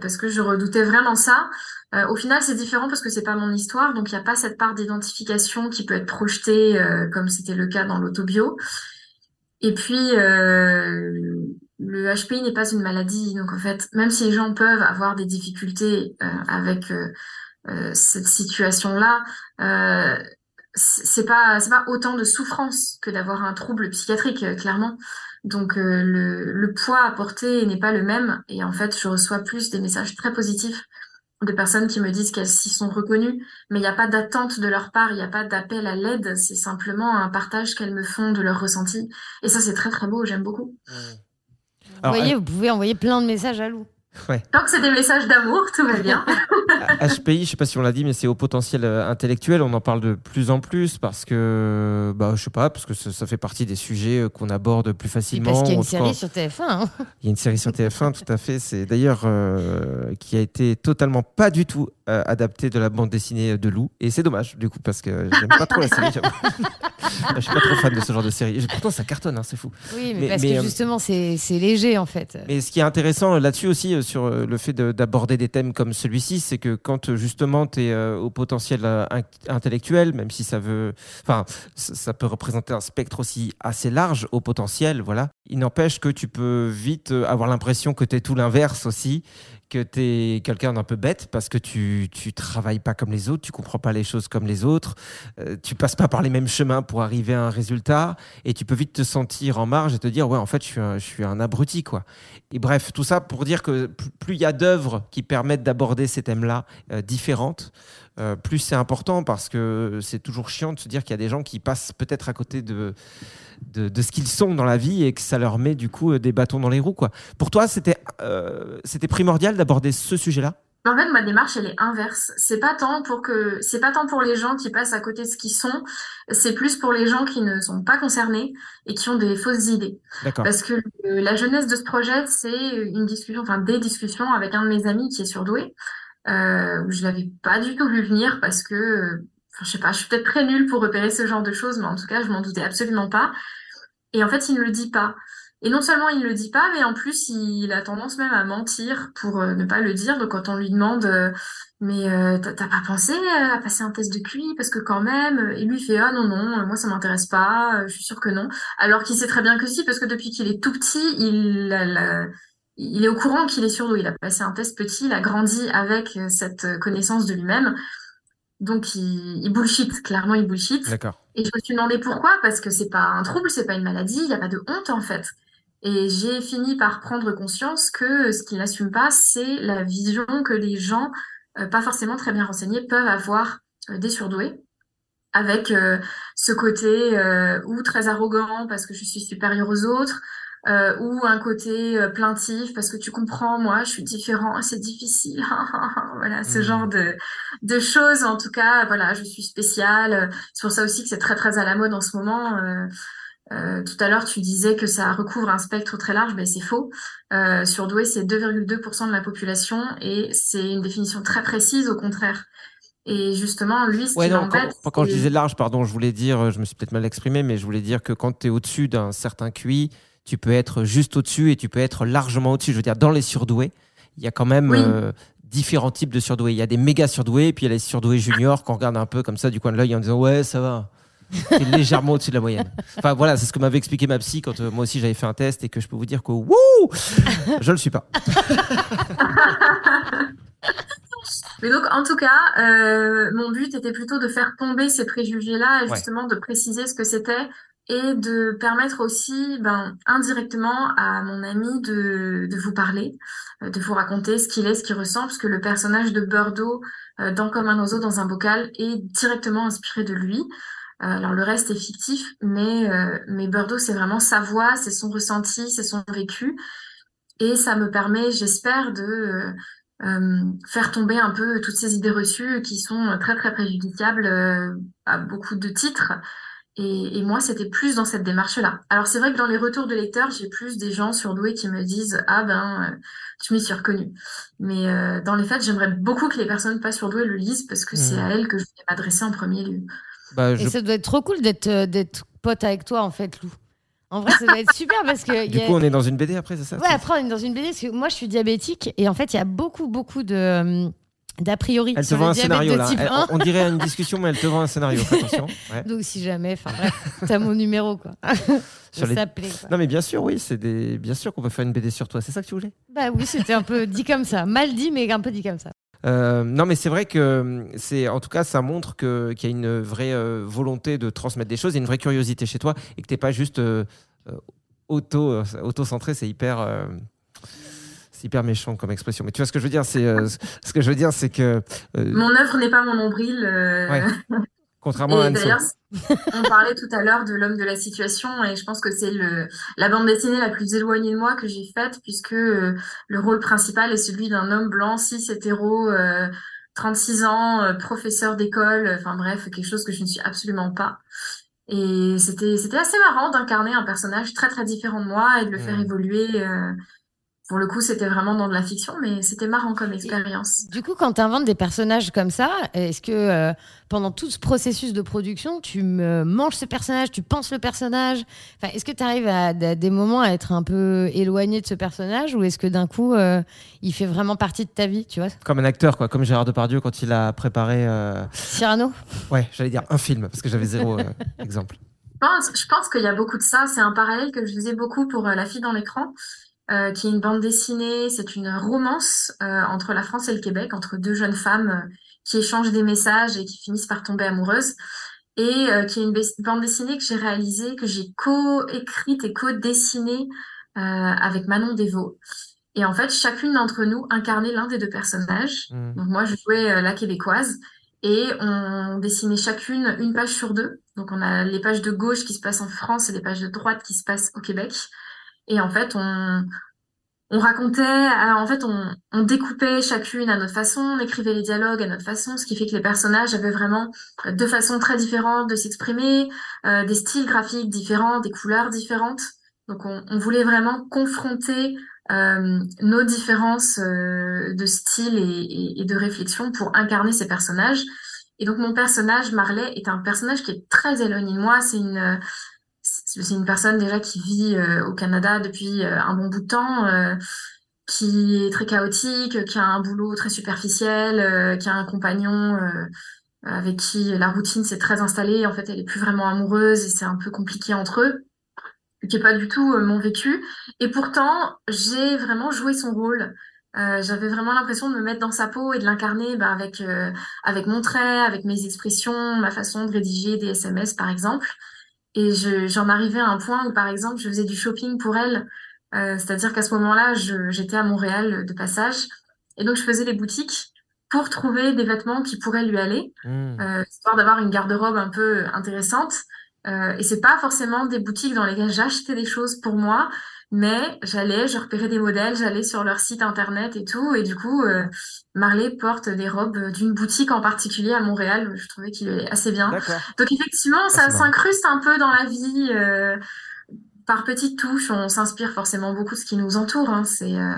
parce que je redoutais vraiment ça. Euh, au final, c'est différent parce que c'est pas mon histoire, donc il n'y a pas cette part d'identification qui peut être projetée comme c'était le cas dans l'autobio. Et puis le HPI n'est pas une maladie, donc en fait, même si les gens peuvent avoir des difficultés avec cette situation-là, euh, c'est pas c'est pas autant de souffrance que d'avoir un trouble psychiatrique, euh, clairement. Donc euh, le, le poids à porter n'est pas le même et en fait je reçois plus des messages très positifs de personnes qui me disent qu'elles s'y sont reconnues, mais il n'y a pas d'attente de leur part, il n'y a pas d'appel à l'aide, c'est simplement un partage qu'elles me font de leur ressenti. Et ça, c'est très très beau, j'aime beaucoup. Mmh. Alors, vous voyez, vous pouvez envoyer plein de messages à Lou. Ouais. Tant que c'est des messages d'amour, tout va bien. HPI, je sais pas si on l'a dit, mais c'est au potentiel euh, intellectuel. On en parle de plus en plus parce que, bah, je sais pas, parce que ça, ça fait partie des sujets euh, qu'on aborde plus facilement. Et parce qu'il y a une série sur TF1. Hein. Il y a une série sur TF1, tout à fait. C'est d'ailleurs euh, qui a été totalement pas du tout euh, adapté de la bande dessinée de Lou. Et c'est dommage, du coup, parce que j'aime pas trop la série. je suis pas trop fan de ce genre de série. Pourtant, ça cartonne, hein, c'est fou. Oui, mais, mais parce mais, que justement, c'est léger, en fait. Mais ce qui est intéressant là-dessus aussi, sur le fait d'aborder des thèmes comme celui-ci, c'est que quand justement tu es euh, au potentiel euh, intellectuel, même si ça veut, enfin, ça peut représenter un spectre aussi assez large au potentiel, voilà. Il n'empêche que tu peux vite euh, avoir l'impression que tu es tout l'inverse aussi, que tu es quelqu'un d'un peu bête parce que tu tu travailles pas comme les autres, tu comprends pas les choses comme les autres, euh, tu passes pas par les mêmes chemins pour arriver à un résultat et tu peux vite te sentir en marge et te dire ouais en fait je suis un, je suis un abruti quoi. Et bref tout ça pour dire que plus il y a d'œuvres qui permettent d'aborder ces thèmes-là euh, différentes, euh, plus c'est important parce que c'est toujours chiant de se dire qu'il y a des gens qui passent peut-être à côté de, de, de ce qu'ils sont dans la vie et que ça leur met du coup des bâtons dans les roues. Quoi. Pour toi, c'était euh, primordial d'aborder ce sujet-là? En fait, ma démarche, elle est inverse. C'est pas tant pour que, c'est pas tant pour les gens qui passent à côté de ce qu'ils sont, c'est plus pour les gens qui ne sont pas concernés et qui ont des fausses idées. Parce que la jeunesse de ce projet, c'est une discussion, enfin des discussions avec un de mes amis qui est surdoué, euh, où je l'avais pas du tout vu venir parce que, enfin, je sais pas, je suis peut-être très nulle pour repérer ce genre de choses, mais en tout cas, je m'en doutais absolument pas. Et en fait, il ne le dit pas. Et non seulement il ne le dit pas, mais en plus il a tendance même à mentir pour euh, ne pas le dire. Donc quand on lui demande euh, mais euh, t'as pas pensé à passer un test de QI? Parce que quand même et lui il fait ah non non moi ça m'intéresse pas, je suis sûr que non. Alors qu'il sait très bien que si parce que depuis qu'il est tout petit il a la, il est au courant qu'il est surdoué. Il a passé un test petit, il a grandi avec cette connaissance de lui-même. Donc il, il bullshit, clairement il bullshit. D'accord. Et je me suis demandé pourquoi, parce que c'est pas un trouble, c'est pas une maladie, il n'y a pas de honte en fait. Et j'ai fini par prendre conscience que ce qu'il n'assume pas, c'est la vision que les gens, euh, pas forcément très bien renseignés, peuvent avoir euh, des surdoués, avec euh, ce côté ou très arrogant parce que je suis supérieure aux autres, ou un côté plaintif parce que tu comprends, moi, je suis différent, c'est difficile. voilà, ce mmh. genre de, de choses. En tout cas, voilà, je suis spéciale. C'est pour ça aussi que c'est très très à la mode en ce moment Euh, tout à l'heure, tu disais que ça recouvre un spectre très large, mais c'est faux. Euh, surdoué, c'est 2,2% de la population et c'est une définition très précise, au contraire. Et justement, lui, ce Ouais, qui non, quand, quand je disais large, pardon, je voulais dire, je me suis peut-être mal exprimé, mais je voulais dire que quand tu es au-dessus d'un certain QI, tu peux être juste au-dessus et tu peux être largement au-dessus. Je veux dire, dans les surdoués, il y a quand même Oui. euh, différents types de surdoués. Il y a des méga surdoués, et puis il y a les surdoués juniors qu'on regarde un peu comme ça du coin de l'œil en disant Ouais, ça va. T'es légèrement au-dessus de la moyenne. Enfin voilà, c'est ce que m'avait expliqué ma psy quand euh, moi aussi j'avais fait un test et que je peux vous dire que wouh, je le suis pas. Mais donc, en tout cas, euh, mon but était plutôt de faire tomber ces préjugés-là et Ouais. justement de préciser ce que c'était et de permettre aussi, ben, indirectement à mon ami de, de vous parler, euh, de vous raconter ce qu'il est, ce qu'il ressent, parce que le personnage de Bordeaux euh, dans Comme un oiseau dans un bocal est directement inspiré de lui. Euh, alors le reste est fictif, mais, euh, mais Bordeaux, c'est vraiment sa voix, c'est son ressenti, c'est son vécu. Et ça me permet, j'espère, de euh, euh, faire tomber un peu toutes ces idées reçues qui sont très très préjudiciables à beaucoup de titres. Et, et moi, c'était plus dans cette démarche-là. Alors c'est vrai que dans les retours de lecteurs, j'ai plus des gens surdoués qui me disent ah ben euh, je m'y suis reconnue. Mais euh, dans les faits, j'aimerais beaucoup que les personnes pas surdouées le lisent parce que c'est Mhm. à elles que je vais m'adresser en premier lieu. Bah, Et ça doit être trop cool d'être euh, d'être pote avec toi, en fait, Lou. En vrai, ça doit être super parce que. Du y a- coup, on est dans une BD après, c'est ça Ouais, après, on est dans une BD parce que moi, je suis diabétique et en fait, il y a beaucoup, beaucoup de. D'a priori, Elle te vend un scénario là. type Elle- 1. on dirait une discussion, mais elle te vend un scénario. Attention. Ouais. Donc, si jamais, enfin t'as mon numéro, quoi. Sur les- quoi. Non, mais bien sûr, oui, c'est des... bien sûr qu'on peut faire une BD sur toi. C'est ça que tu voulais? Bah oui, c'était un peu dit comme ça. Mal dit, mais un peu dit comme ça. Euh, non, mais c'est vrai que c'est, en tout cas, ça montre que qu'il y a une vraie euh, volonté de transmettre des choses, et une vraie curiosité chez toi, et que t'es pas juste euh, auto euh, auto-centré. C'est hyper. C'est hyper méchant comme expression. Mais tu vois ce que je veux dire C'est euh, ce que je veux dire, c'est que euh, Mon œuvre n'est pas mon nombril. euh, Ouais. contrairement à Et Anne d'ailleurs, on parlait tout à l'heure de l'homme de la situation et je pense que c'est le la bande dessinée la plus éloignée de moi que j'ai faite puisque le rôle principal est celui d'un homme blanc, cis, hétéro, euh, 36 ans, professeur d'école, enfin bref, quelque chose que je ne suis absolument pas. Et c'était c'était assez marrant d'incarner un personnage très très différent de moi et de le faire Mm. évoluer. Pour le coup, c'était vraiment dans de la fiction, mais c'était marrant comme expérience. Du coup, quand tu inventes des personnages comme ça, est-ce que euh, pendant tout ce processus de production, tu me manges ce personnage, tu penses le personnage? Enfin, Est-ce que tu arrives à, à des moments à être un peu éloigné de ce personnage ou est-ce que d'un coup, euh, il fait vraiment partie de ta vie, tu vois? Comme un acteur, quoi, comme Gérard Depardieu quand il a préparé. euh, Cyrano? Ouais, j'allais dire un film parce que j'avais zéro euh, exemple. Je pense, je pense qu'il y a beaucoup de ça. C'est un parallèle que je faisais beaucoup pour euh, La fille dans l'écran, euh, qui est une bande dessinée. C'est une romance euh, entre la France et le Québec, entre deux jeunes femmes euh, qui échangent des messages et qui finissent par tomber amoureuses. Et euh, qui est une bande dessinée que j'ai réalisée, que j'ai co-écrite et co-dessinée euh, avec Manon Desvaux. Et en fait, chacune d'entre nous incarnait l'un des deux personnages. Mm. Donc moi, je jouais la québécoise et on dessinait chacune une page sur deux. Donc on a les pages de gauche qui se passent en France et les pages de droite qui se passent au Québec. Et en fait, on, on racontait, euh, en fait, on, on découpait chacune à notre façon, on écrivait les dialogues à notre façon, ce qui fait que les personnages avaient vraiment deux façons très différentes de s'exprimer, euh, des styles graphiques différents, des couleurs différentes. Donc on, on voulait vraiment confronter euh, nos différences euh, de style et, et- et de réflexion pour incarner ces personnages. Et donc mon personnage, Marley, est un personnage qui est très éloigné de moi. C'est une, c'est une personne déjà qui vit euh, au Canada depuis euh, un bon bout de temps, euh, qui est très chaotique, qui a un boulot très superficiel, qui a un compagnon avec qui la routine s'est très installée. En fait, elle est plus vraiment amoureuse et c'est un peu compliqué entre eux qui est pas du tout mon vécu. Et pourtant, j'ai vraiment joué son rôle. J'avais vraiment l'impression de me mettre dans sa peau et de l'incarner bah, avec avec mon trait, avec mes expressions, ma façon de rédiger des SMS par exemple. Et je, j'en arrivais à un point où par exemple je faisais du shopping pour elle, Euh, c'est-à-dire qu'à ce moment-là, je, j'étais à Montréal de passage et donc je faisais les boutiques pour trouver des vêtements qui pourraient lui aller Mm. euh, histoire d'avoir une garde-robe un peu intéressante. Euh, et c'est pas forcément des boutiques dans lesquelles j'achetais des choses pour moi, mais j'allais, je repérais des modèles, j'allais sur leur site internet et tout, et du coup, euh, Marley porte des robes d'une boutique en particulier à Montréal. Je trouvais qu'il est assez bien. Donc effectivement, Ah, ça s'incruste un peu dans la vie. euh, par petites touches, on s'inspire forcément beaucoup de ce qui nous entoure. hein. C'est euh,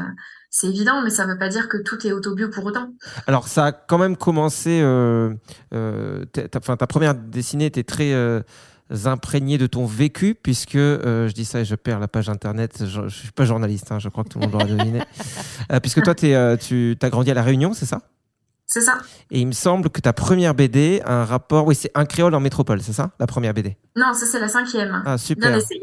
c'est évident, mais ça ne veut pas dire que tout est autobio pour autant. Alors, ça a quand même commencé. euh, euh, ta, ta- enfin, ta première dessinée était très imprégnée de ton vécu, puisque euh, je dis ça et je perds la page internet. Je ne suis pas journaliste, hein, je crois que tout le monde l'aura deviné. Euh, puisque toi, t'es, euh, tu as grandi à La Réunion, c'est ça? C'est ça. Et il me semble que ta première BD a un rapport. Oui, c'est Un créole en métropole, c'est ça La première BD. Non, ça c'est la cinquième. Ah, super. Bien essayé.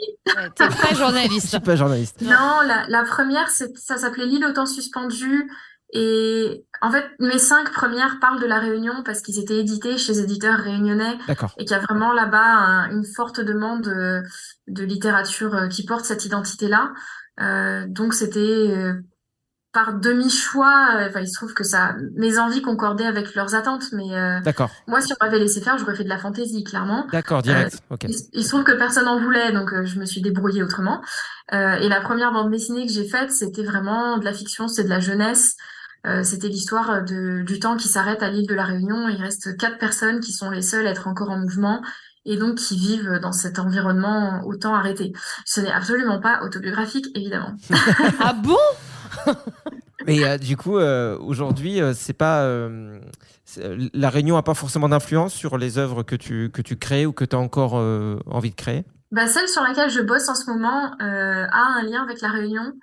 T'es très journaliste. Super journaliste. Non, la, la première, c'est, ça s'appelait L'île au temps suspendu. Et en fait, mes cinq premières parlent de la Réunion parce qu'ils étaient édités chez éditeurs réunionnais et qu'il y a vraiment là-bas un- une forte demande euh, de littérature euh, qui porte cette identité-là. Euh, donc c'était euh, par demi-choix, euh, enfin il se trouve que ça, mes envies concordaient avec leurs attentes, mais euh, D'accord. moi si on m'avait laissé faire, j'aurais fait de la fantaisie, clairement. D'accord, direct. ok. Il, il se trouve que personne en voulait, donc euh, je me suis débrouillée autrement. Euh, et la première bande dessinée que j'ai faite, c'était vraiment de la fiction, c'est de la jeunesse. Euh, c'était l'histoire de, du temps qui s'arrête à l'île de la Réunion. Il reste quatre personnes qui sont les seules à être encore en mouvement et donc qui vivent dans cet environnement au temps arrêté. Ce n'est absolument pas autobiographique, évidemment. ah bon? Mais euh, du coup, euh, aujourd'hui, euh, c'est pas. euh, euh, la Réunion n'a pas forcément d'influence sur les œuvres que tu, que tu crées ou que tu as encore euh, envie de créer? Bah, celle sur laquelle je bosse en ce moment euh, a un lien avec la Réunion.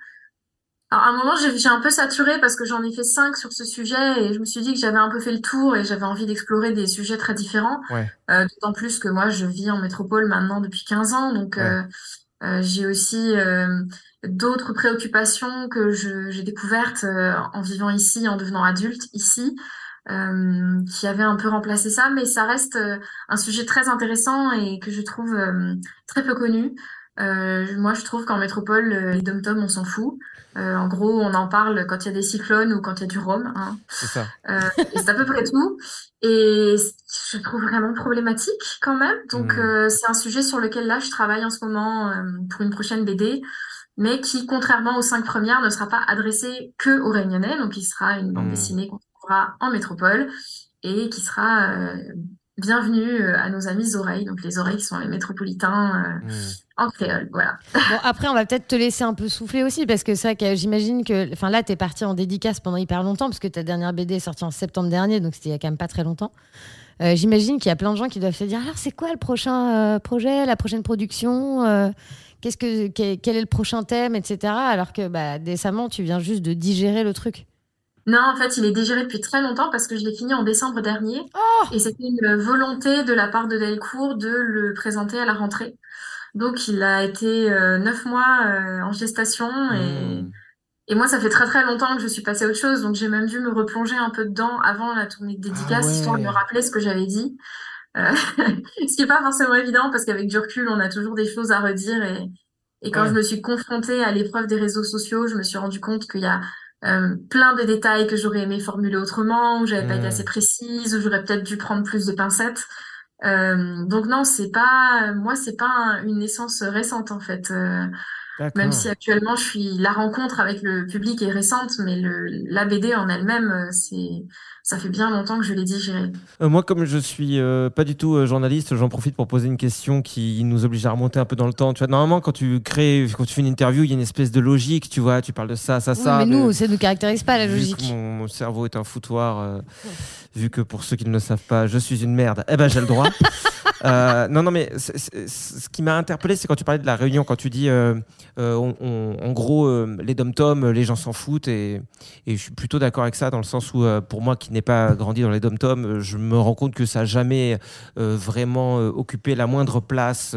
Alors, à un moment, j'ai un peu saturé parce que j'en ai fait cinq sur ce sujet et je me suis dit que j'avais un peu fait le tour et j'avais envie d'explorer des sujets très différents. Ouais. Euh, d'autant plus que moi, je vis en métropole maintenant depuis 15 ans, donc Ouais. euh, euh, j'ai aussi euh, d'autres préoccupations que j'ai découvertes euh, en vivant ici, en devenant adulte ici, euh, qui avaient un peu remplacé ça, mais ça reste un sujet très intéressant et que je trouve euh, très peu connu. Euh, moi, je trouve qu'en métropole, les dom-toms, on s'en fout. Euh, en gros, on en parle quand il y a des cyclones ou quand il y a du rhum. Hein. C'est ça. Euh, et c'est à peu près tout. Et je trouve vraiment problématique quand même. Donc, Mm. euh, c'est un sujet sur lequel là, je travaille en ce moment euh, pour une prochaine BD, mais qui, contrairement aux cinq premières, ne sera pas adressé que aux Réunionnais. Donc, il sera une bande Mm. dessinée qu'on trouvera en métropole et qui sera euh, bienvenue euh, à nos amis oreilles. Donc, les oreilles qui sont les métropolitains euh, Mm. En créole. Voilà. Bon, après, on va peut-être te laisser un peu souffler aussi, parce que que j'imagine que. Enfin, là, t'es parti en dédicace pendant hyper longtemps, parce que ta dernière BD est sortie en septembre dernier, donc c'était il y a quand même pas très longtemps. Euh, j'imagine qu'il y a plein de gens qui doivent se dire alors, c'est quoi le prochain euh, projet, la prochaine production euh, Qu'est-ce que, quel, est le prochain thème, etc. Alors que bah, décemment, tu viens juste de digérer le truc. Non, en fait, il est digéré depuis très longtemps parce que je l'ai fini en décembre dernier. Et c'était une volonté de la part de Delcourt de le présenter à la rentrée. Donc, il a été euh, neuf mois euh, en gestation et, Mm. et moi, ça fait très très longtemps que je suis passée à autre chose. Donc, j'ai même dû me replonger un peu dedans avant la tournée de dédicace, Ah ouais. histoire de me rappeler ce que j'avais dit. Euh, ce qui n'est pas forcément évident parce qu'avec du recul, on a toujours des choses à redire. Et, et quand Ouais. je me suis confrontée à l'épreuve des réseaux sociaux, je me suis rendu compte qu'il y a euh, plein de détails que j'aurais aimé formuler autrement, où j'avais pas été Mm. assez précise, où j'aurais peut-être dû prendre plus de pincettes. Euh, donc non, c'est pas, moi, c'est pas un- une naissance récente en fait. Même si actuellement je suis, la rencontre avec le public est récente, mais le, la BD en elle-même, euh, c'est, ça fait bien longtemps que je l'ai digérée. Euh, moi, comme je suis euh, pas du tout euh, journaliste, j'en profite pour poser une question qui nous oblige à remonter un peu dans le temps. Tu vois, normalement, quand tu crées, quand tu fais une interview, il y a une espèce de logique. Tu vois, tu parles de ça, ça, Oui, ça. mais nous, ça ne nous caractérise pas, la logique. que mon, mon cerveau est un foutoir, euh, vu que pour ceux qui ne le savent pas, je suis une merde, eh ben j'ai le droit. Euh, non, non, mais ce qui m'a interpellé, c'est quand tu parlais de la réunion, quand tu dis, euh, euh, on- on- en gros, les dom-toms, les gens s'en foutent, et, et je suis plutôt d'accord avec ça, dans le sens où, pour moi qui n'ai pas grandi dans les dom-toms, je me rends compte que ça n'a jamais vraiment occupé la moindre place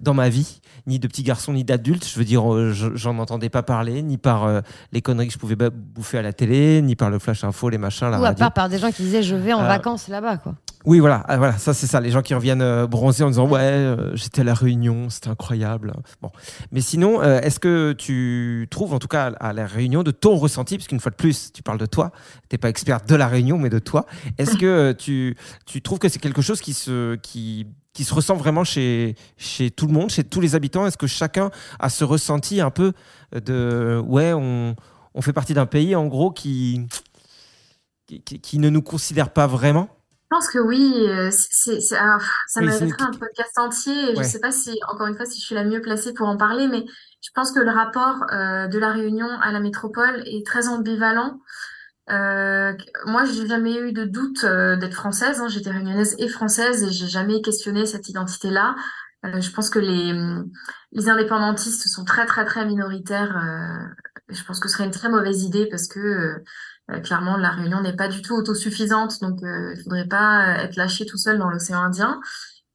dans ma vie, ni de petit garçon, ni d'adulte. Je veux dire, je- j'en entendais pas parler, ni par les conneries que je pouvais bouffer à la télé, ni par le flash info, les machins, la Ou à radio. part par des gens qui disaient je vais en vacances là-bas, quoi. Oui, voilà, ah, voilà, ça c'est ça. Les gens qui reviennent euh, bronzés en disant ouais, euh, j'étais à la Réunion, c'était incroyable. Bon, mais sinon, euh, est-ce que tu trouves, en tout cas à la Réunion, de ton ressenti, parce qu'une fois de plus, tu parles de toi, t'es pas experte de la Réunion, mais de toi. Est-ce que tu, trouves que c'est quelque chose qui se, ressent vraiment chez, tout le monde, chez tous les habitants? Est-ce que chacun a ce ressenti un peu de ouais, on, fait partie d'un pays en gros qui ne nous considère pas vraiment? Pense que oui, euh, c'est, c'est- ah, pff, ça Oui, c'est mériterait un podcast entier. et Je Ouais. sais pas si, encore une fois, si je suis la mieux placée pour en parler, mais je pense que le rapport euh, de la Réunion à la métropole est très ambivalent. Euh, moi, j'ai jamais eu de doute euh, d'être française. hein. J'étais réunionnaise et française et j'ai jamais questionné cette identité-là. Euh, je pense que les, les indépendantistes sont très, très, très minoritaires. euh, je pense que ce serait une très mauvaise idée parce que euh, clairement, la Réunion n'est pas du tout autosuffisante, donc euh, il faudrait pas euh, être lâché tout seul dans l'océan Indien.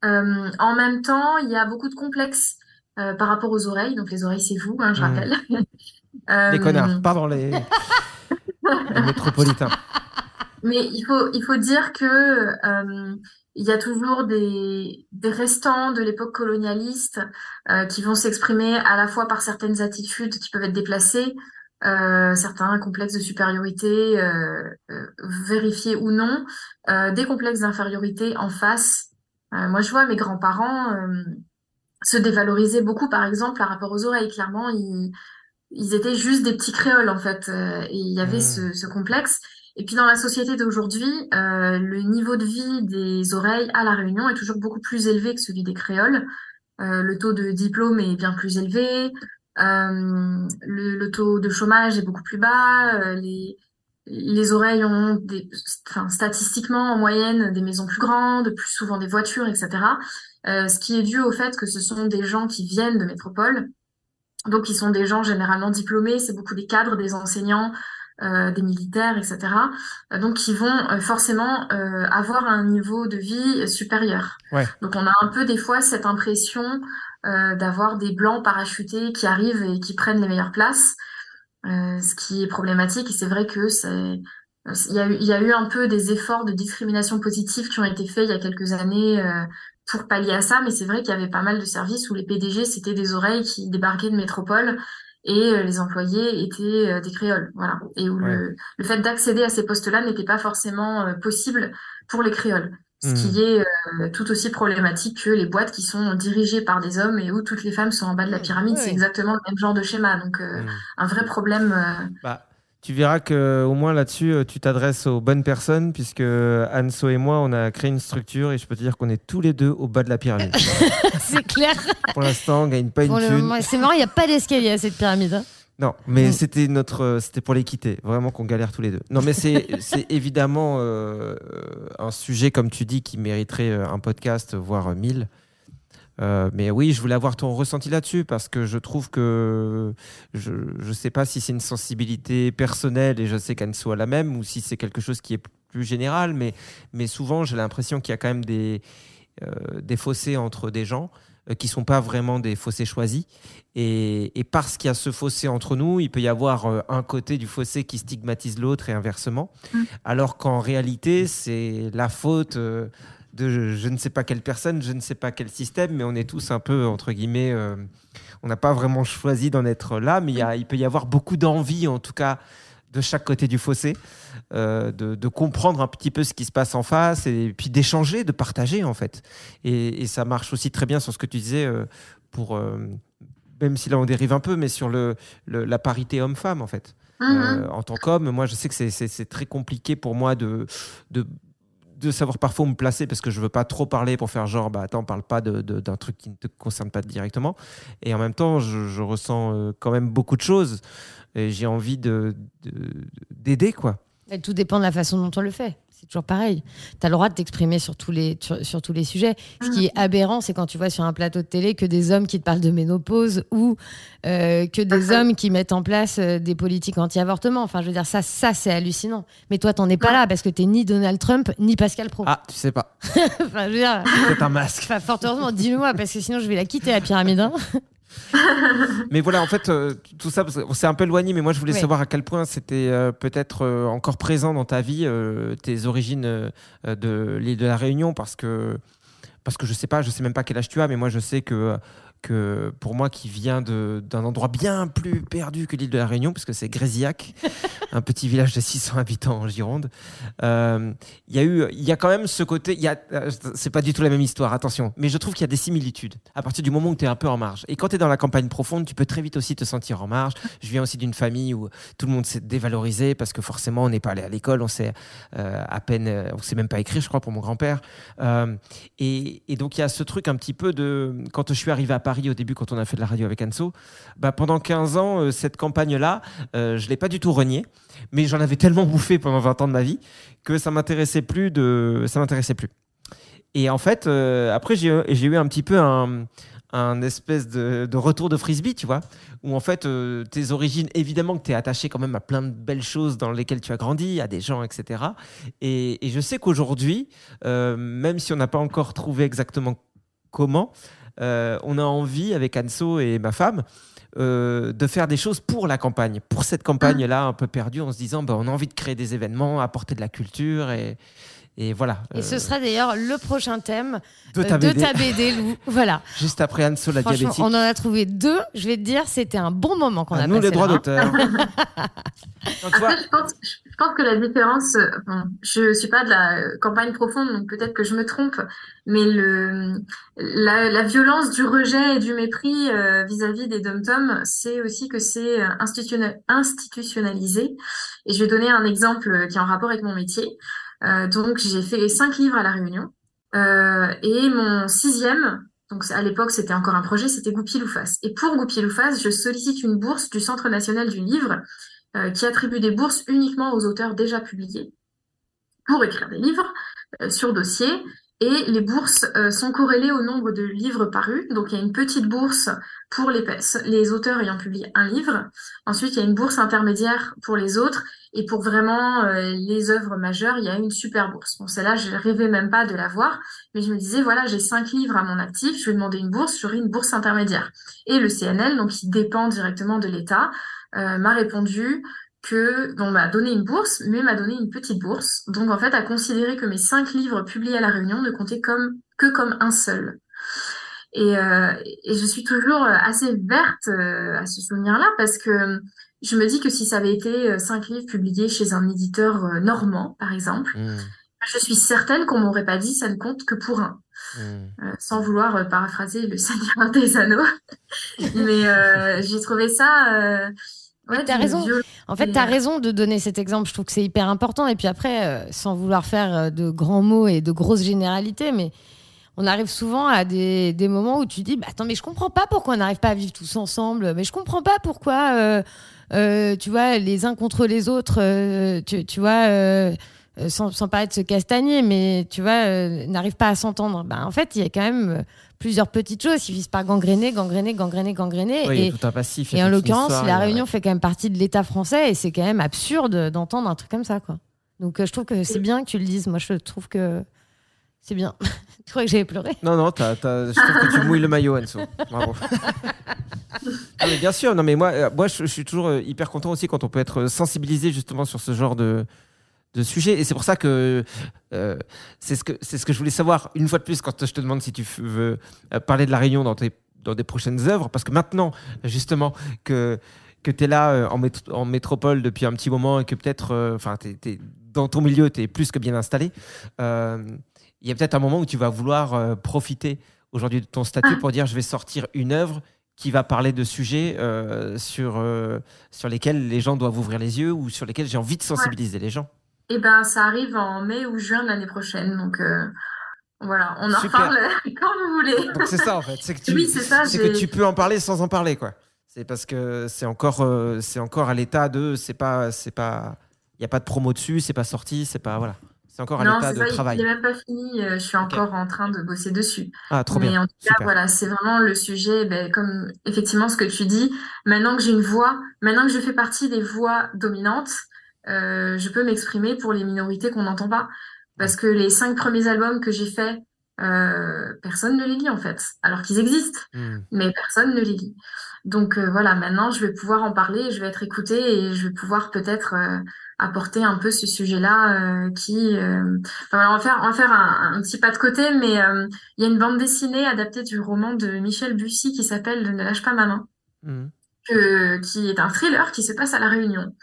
Euh, en même temps, il y a beaucoup de complexes euh, par rapport aux oreilles. Donc les oreilles, c'est vous, hein, je Mm. rappelle. Les Euh, connards, pardon, les, les métropolitains. Mais il faut, il faut dire que euh, il y a toujours des, des restants de l'époque colonialiste euh, qui vont s'exprimer à la fois par certaines attitudes qui peuvent être déplacées, euh, certains complexes de supériorité euh, euh, vérifiés ou non, euh, des complexes d'infériorité en face. Moi, je vois mes grands-parents se dévaloriser beaucoup, par exemple, par rapport aux oreilles. Clairement, ils, ils étaient juste des petits créoles, en fait. et il y avait ce, ce complexe. Et puis dans la société d'aujourd'hui, le niveau de vie des oreilles à La Réunion est toujours beaucoup plus élevé que celui des créoles. Le taux de diplôme est bien plus élevé, le, le taux de chômage est beaucoup plus bas, euh, les, les oreilles ont des, statistiquement en moyenne des maisons plus grandes, plus souvent des voitures, etc. Euh, ce qui est dû au fait que ce sont des gens qui viennent de métropole, donc ils sont des gens généralement diplômés, c'est beaucoup des cadres, des enseignants, euh, des militaires, etc. Euh, donc qui vont euh, forcément euh, avoir un niveau de vie supérieur. Ouais. Donc on a un peu des fois cette impression euh, d'avoir des blancs parachutés qui arrivent et qui prennent les meilleures places, euh, ce qui est problématique. Et c'est vrai que c'est il y a eu, il y a eu un peu des efforts de discrimination positive qui ont été faits il y a quelques années euh, pour pallier à ça, mais c'est vrai qu'il y avait pas mal de services où les PDG c'était des oreilles qui débarquaient de métropole et euh, les employés étaient euh, des créoles, voilà. Et où le, le fait d'accéder à ces postes-là n'était pas forcément euh, possible pour les créoles. Ce qui est euh, tout aussi problématique que les boîtes qui sont dirigées par des hommes et où toutes les femmes sont en bas de la pyramide. Ouais. C'est exactement le même genre de schéma. Donc, euh, Mhm. un vrai problème. euh, Bah, tu verras que au moins là-dessus, euh, tu t'adresses aux bonnes personnes, puisque Anso et moi, on a créé une structure et je peux te dire qu'on est tous les deux au bas de la pyramide. c'est clair. Pour l'instant, on gagne pas une thune. C'est marrant, il n'y a pas d'escalier à cette pyramide. hein. Non, mais Mm. c'était notre, euh, c'était pour l'équité, vraiment qu'on galère tous les deux. Non, mais c'est, évidemment euh, un sujet comme tu dis qui mériterait un podcast, voire mille. Euh, mais oui, je voulais avoir ton ressenti là-dessus parce que je trouve que je ne sais pas si c'est une sensibilité personnelle et je sais qu'Anne soit la même ou si c'est quelque chose qui est plus général, mais, mais souvent j'ai l'impression qu'il y a quand même des, euh, des fossés entre des gens euh, qui sont pas vraiment des fossés choisis. Et, et parce qu'il y a ce fossé entre nous, il peut y avoir un côté du fossé qui stigmatise l'autre et inversement. Mm. Alors qu'en réalité, c'est la faute de je, je ne sais pas quelle personne, je ne sais pas quel système, mais on est tous un peu, entre guillemets, euh, on n'a pas vraiment choisi d'en être là, mais il, y a- il peut y avoir beaucoup d'envie, en tout cas, de chaque côté du fossé, euh, de, de comprendre un petit peu ce qui se passe en face et puis d'échanger, de partager en fait. Et, et ça marche aussi très bien sur ce que tu disais euh, pour, euh, même si là on dérive un peu, mais sur le, le- la parité homme-femme en fait. Mhm. Euh, en tant qu'homme, moi je sais que c'est- très compliqué pour moi de, de, de savoir parfois où me placer parce que je veux pas trop parler pour faire genre bah attends parle pas de- de- d'un truc qui ne te concerne pas directement et en même temps je, ressens euh, quand même beaucoup de choses et j'ai envie de de- d'aider quoi Et tout dépend de la façon dont on le fait. C'est toujours pareil. Tu as le droit de t'exprimer sur, tous les- sur, sur tous les sujets. Ce qui est aberrant, c'est quand tu vois sur un plateau de télé que des hommes qui te parlent de ménopause ou euh, que des hommes qui mettent en place euh, des politiques anti-avortement. Enfin, je veux dire, ça, ça c'est hallucinant. Mais toi, t'en es pas là parce que t'es ni Donald Trump ni Pascal Pro. ah tu sais pas enfin, je veux dire, c'est un masque enfin, fort heureusement, dis-le-moi parce que sinon je vais la quitter la pyramide. hein. Mais voilà, en fait, euh, tout ça, qu'on s'est un peu éloigné, mais moi, je voulais Oui. savoir à quel point c'était euh, peut-être euh, encore présent dans ta vie, tes origines de l'île de la Réunion, parce que, parce que je sais pas, je sais même pas quel âge tu as, mais moi, je sais que que pour moi qui vient d'un endroit bien plus perdu que l'île de la Réunion, parce que c'est Grésillac, un petit village de 600 habitants en Gironde. Euh, Il y a eu, il y a quand même ce côté. euh, C'est pas du tout la même histoire, attention. Mais je trouve qu'il y a des similitudes à partir du moment où tu es un peu en marge. Et quand tu es dans la campagne profonde, tu peux très vite aussi te sentir en marge. Je viens aussi d'une famille où tout le monde s'est dévalorisé parce que forcément on n'est pas allé à l'école, on sait euh, à peine, on sait même pas écrire, je crois, pour mon grand-père. Euh, et, et donc il y a ce truc un petit peu de quand je suis arrivé à Paris au début, quand on a fait de la radio avec Anso, bah, pendant 15 ans, euh, cette campagne-là, euh, je l'ai pas du tout reniée, mais j'en avais tellement bouffé pendant 20 ans de ma vie que ça m'intéressait plus de, ça m'intéressait plus. Et en fait, euh, après j'ai eu un petit peu un un espèce de, retour de frisbee, tu vois, où en fait tes origines, évidemment que tu es attaché quand même à plein de belles choses dans lesquelles tu as grandi, à des gens, etc. Et, je sais qu'aujourd'hui, même si on n'a pas encore trouvé exactement comment, euh, on a envie avec Anso et ma femme euh, de faire des choses pour la campagne, pour cette campagne-là un peu perdue, en se disant bah, on a envie de créer des événements, apporter de la culture et, et voilà. Et ce Euh, sera d'ailleurs le prochain thème De euh, ta BD. BD, Lou. Voilà. Juste après Anso la diabétique. on en a trouvé deux. Je vais te dire, c'était un bon moment qu'on À a nous passé les droits hein. d'auteur. Après, je pense, je pense que la différence, euh, bon, je suis pas de la campagne profonde, donc peut-être que je me trompe, mais le, la, la violence du rejet et du mépris euh, vis-à-vis des dom-toms, c'est aussi que c'est institutionna- institutionnalisé. Et je vais donner un exemple qui est en rapport avec mon métier. Euh, donc, j'ai fait cinq livres à La Réunion, euh, et mon sixième, donc à l'époque c'était encore un projet, c'était Goupil. Et pour Goupil je sollicite une bourse du Centre national du livre euh, qui attribue des bourses uniquement aux auteurs déjà publiés pour écrire des livres sur dossier. Et les bourses euh, sont corrélées au nombre de livres parus. Donc il y a une petite bourse pour les, les auteurs ayant publié un livre. Ensuite, il y a une bourse intermédiaire pour les autres. Et pour vraiment euh, les œuvres majeures, il y a une super bourse. Bon, celle-là, je rêvais même pas de l'avoir. Mais je me disais, voilà, j'ai cinq livres à mon actif, je vais demander une bourse, j'aurai une bourse intermédiaire. Et le CNL, donc qui dépend directement de l'État, euh, m'a répondu que on m'a donné une bourse, mais m'a donné une petite bourse. Donc en fait, a considéré que mes cinq livres publiés à la Réunion ne comptaient comme que comme un seul. Et, euh, et je suis toujours assez verte euh, à ce souvenir-là parce que je me dis que si ça avait été euh, cinq livres publiés chez un éditeur euh, normand, par exemple, Mmh, je suis certaine qu'on m'aurait pas dit ça ne compte que pour un. mmh. Euh, sans vouloir paraphraser le Seigneur des Anneaux. Mais euh, j'ai trouvé ça. Ouais, T'as raison. En fait, et, tu as euh, raison de donner cet exemple. Je trouve que c'est hyper important. Et puis après, euh, sans vouloir faire euh, de grands mots et de grosses généralités, mais on arrive souvent à des, des moments où tu dis bah, Attends, mais je comprends pas pourquoi on n'arrive pas à vivre tous ensemble. Mais je comprends pas pourquoi, euh, euh, tu vois, les uns contre les autres, euh, tu, tu vois. sans, sans paraître se castagner, mais tu vois, n'arrivent pas à s'entendre. Bah, en fait, il y a quand même plusieurs petites choses qui finissent par gangréner, gangréner, gangréner, gangréner. Oui, et, tout un passif. et en l'occurrence, la a- Réunion fait quand même partie de l'État français et c'est quand même absurde d'entendre un truc comme ça, quoi. Donc euh, je trouve que c'est bien que tu le dises. Moi, je trouve que c'est bien. tu crois que j'avais pleuré? Non, non, je trouve que tu mouilles le maillot, Anso. Bravo. Ah, mais bien sûr, non, mais moi, euh, moi je, je suis toujours euh, hyper content aussi quand on peut être sensibilisé justement sur ce genre de, de sujet. Et c'est pour ça que euh, c'est ce, que c'est ce que je voulais savoir une fois de plus quand je te demande si tu veux euh, parler de la Réunion dans, tes, dans des prochaines œuvres. Parce que maintenant, justement, que, que tu es là euh, en, mét- en métropole depuis un petit moment et que peut-être, euh, enfin, t'es- dans ton milieu, tu es plus que bien installé. euh, il y a peut-être un moment où tu vas vouloir euh, profiter aujourd'hui de ton statut Ah. pour dire je vais sortir une œuvre qui va parler de sujets euh, sur, euh, sur lesquels les gens doivent ouvrir les yeux ou sur lesquels j'ai envie de sensibiliser les gens. Eh ben, ça arrive en mai ou juin de l'année prochaine. Donc euh, voilà, on en Super. reparle quand vous voulez. Donc c'est ça en fait, c'est que tu, Oui, ça, que tu peux en parler sans en parler quoi. C'est parce que c'est encore, euh, c'est encore à l'état de, c'est pas, c'est pas, il y a pas de promo dessus, c'est pas sorti, c'est pas voilà, c'est encore à l'état de il- travail. il n'est même pas fini. euh, Je suis encore en train de bosser dessus. Ah trop Mais bien, en tout cas, super. voilà, c'est vraiment le sujet, ben, comme effectivement ce que tu dis. Maintenant que j'ai une voix, maintenant que je fais partie des voix dominantes, euh, je peux m'exprimer pour les minorités qu'on n'entend pas. Parce que les cinq premiers albums que j'ai faits, euh, personne ne les lit en fait, alors qu'ils existent, Hmm. mais personne ne les lit. Donc euh, voilà, maintenant je vais pouvoir en parler, je vais être écoutée et je vais pouvoir peut-être apporter un peu ce sujet-là qui. Enfin, on va faire, on va faire un, un petit pas de côté, mais il y a une bande dessinée adaptée du roman de Michel Bussy qui s'appelle Ne lâche pas ma main, Mmh. que, qui est un thriller qui se passe à la Réunion.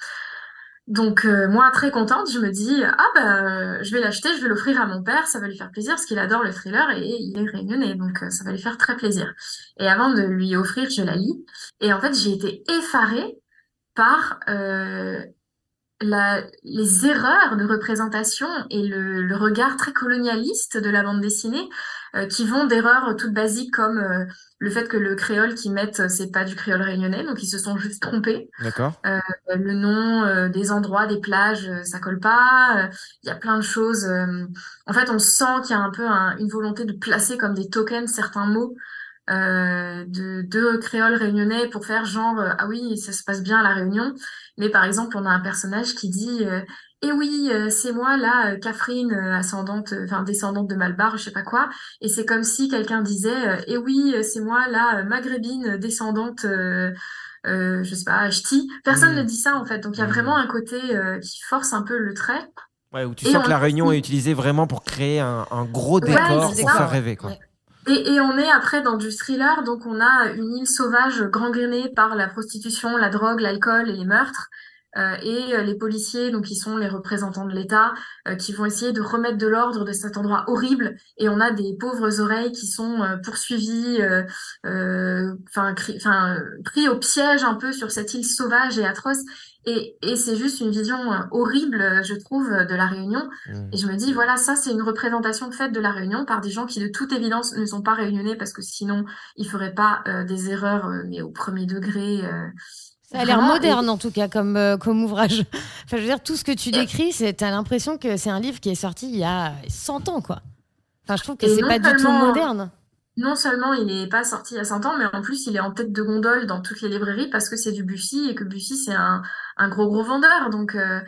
Donc euh, moi très contente, je me dis ah bah je vais l'acheter, je vais l'offrir à mon père, ça va lui faire plaisir parce qu'il adore le thriller et il est réunionnais donc euh, ça va lui faire très plaisir. Et avant de lui offrir, je la lis et en fait j'ai été effarée par euh, la, les erreurs de représentation et le, le regard très colonialiste de la bande dessinée euh, qui vont d'erreurs toutes basiques comme euh, le fait que le créole qu'ils mettent c'est pas du créole réunionnais donc ils se sont juste trompés D'accord. euh, le nom euh, des endroits, des plages, euh, ça colle pas. Euh, Il y a plein de choses. euh, en fait, on sent qu'il y a un peu un- une volonté de placer comme des tokens certains mots euh, de, de créole réunionnais pour faire genre euh, ah oui ça se passe bien à la Réunion. Mais par exemple, on a un personnage qui dit euh, eh oui euh, c'est moi là euh, Catherine euh, ascendante, euh, enfin descendante de Malbar, je sais pas quoi. Et c'est comme si quelqu'un disait euh, eh oui euh, c'est moi là euh, maghrébine descendante. euh, euh, je sais pas, ch'ti. Personne Mhm. ne dit ça en fait. Donc il y a Mhm. vraiment un côté euh, qui force un peu le trait. Ouais, où tu Et sens que la Réunion est utilisée vraiment pour créer un, un gros Ouais, décor c'est pour ça. faire rêver. Quoi. Ouais. Et, et on est après dans du thriller, donc on a une île sauvage gangrénée par la prostitution, la drogue, l'alcool et les meurtres. Euh, et euh, les policiers, donc qui sont les représentants de l'État, euh, qui vont essayer de remettre de l'ordre de cet endroit horrible. Et on a des pauvres oreilles qui sont euh, poursuivies, euh, euh, enfin pris au piège un peu sur cette île sauvage et atroce. Et, et c'est juste une vision euh, horrible, euh, je trouve, euh, de la Réunion. Mmh. Et je me dis, voilà, ça, c'est une représentation faite de la Réunion par des gens qui, de toute évidence, ne sont pas réunionnais parce que sinon, ils feraient pas euh, des erreurs, euh, mais au premier degré. euh, Ça a l'air moderne en tout cas comme, euh, comme ouvrage. Enfin, je veux dire, tout ce que tu décris, c'est t'as l'impression que c'est un livre qui est sorti il y a 100 ans, quoi. Enfin, je trouve que c'est pas du tout moderne. Non seulement il n'est pas sorti il y a 100 ans, mais en plus, il est en tête de gondole dans toutes les librairies parce que c'est du Bussy et que Bussy, c'est un, un gros, gros vendeur. Donc, euh,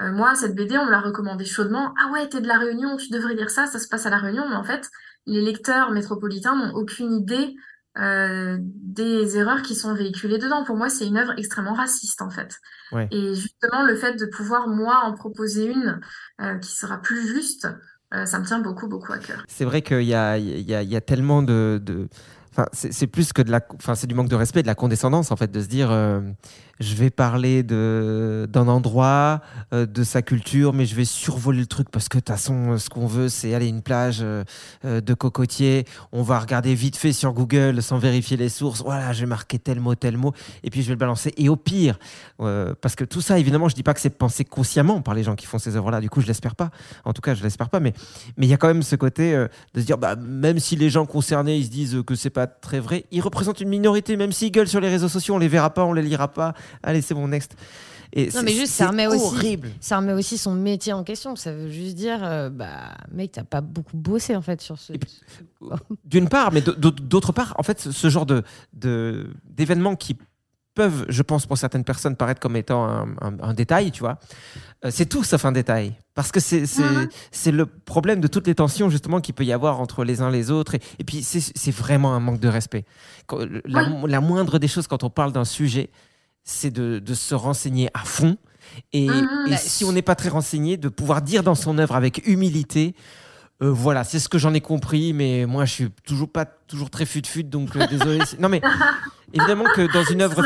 euh, moi, cette BD, on me l'a recommandé chaudement. Ah ouais, t'es de la Réunion, tu devrais lire ça, ça se passe à la Réunion. Mais en fait, les lecteurs métropolitains n'ont aucune idée euh, des erreurs qui sont véhiculées dedans. Pour moi, c'est une œuvre extrêmement raciste, en fait. Ouais. Et justement, le fait de pouvoir, moi, en proposer une euh, qui sera plus juste, euh, ça me tient beaucoup, beaucoup à cœur. C'est vrai qu'il y a, il y, a, il y a tellement de. de... C'est plus que de la. Enfin, c'est du manque de respect, de la condescendance, en fait, de se dire euh, je vais parler de- d'un endroit, euh, de sa culture, mais je vais survoler le truc parce que, de toute façon, euh, ce qu'on veut, c'est aller une plage de cocotiers. On va regarder vite fait sur Google sans vérifier les sources. Voilà, j'ai marqué tel mot, tel mot, et puis je vais le balancer. Et au pire, parce que tout ça, évidemment, je dis pas que c'est pensé consciemment par les gens qui font ces œuvres-là, du coup, je l'espère pas. En tout cas, je l'espère pas, mais mais il y a quand même ce côté de se dire, bah, même si les gens concernés ils se disent que c'est pas très vrai, ils représentent une minorité, même s'ils gueulent sur les réseaux sociaux, on les verra pas, on les lira pas. Allez, c'est mon next. Et Non, mais juste, ça remet aussi. Ça remet aussi son métier en question. Ça veut juste dire, euh, bah, mec, t'as pas beaucoup bossé en fait sur ce. D'une part, mais d'aut- d'autre part, en fait, ce- genre de de- d'événements qui peuvent, je pense, pour certaines personnes paraître comme étant un, un- un détail, tu vois, euh, c'est tout sauf un détail. Parce que c'est c'est- c'est le problème de toutes les tensions, justement, qu'il peut y avoir entre les uns les autres. Et, et puis, c'est vraiment un manque de respect. La, la moindre des choses, quand on parle d'un sujet, c'est de, de se renseigner à fond. Et, Mhm. et Bah, si on n'est pas très renseigné, de pouvoir dire dans son œuvre avec humilité, euh, voilà, c'est ce que j'en ai compris, mais moi je suis toujours pas toujours très fut-fut, donc euh, désolé. Non mais évidemment que dans une œuvre.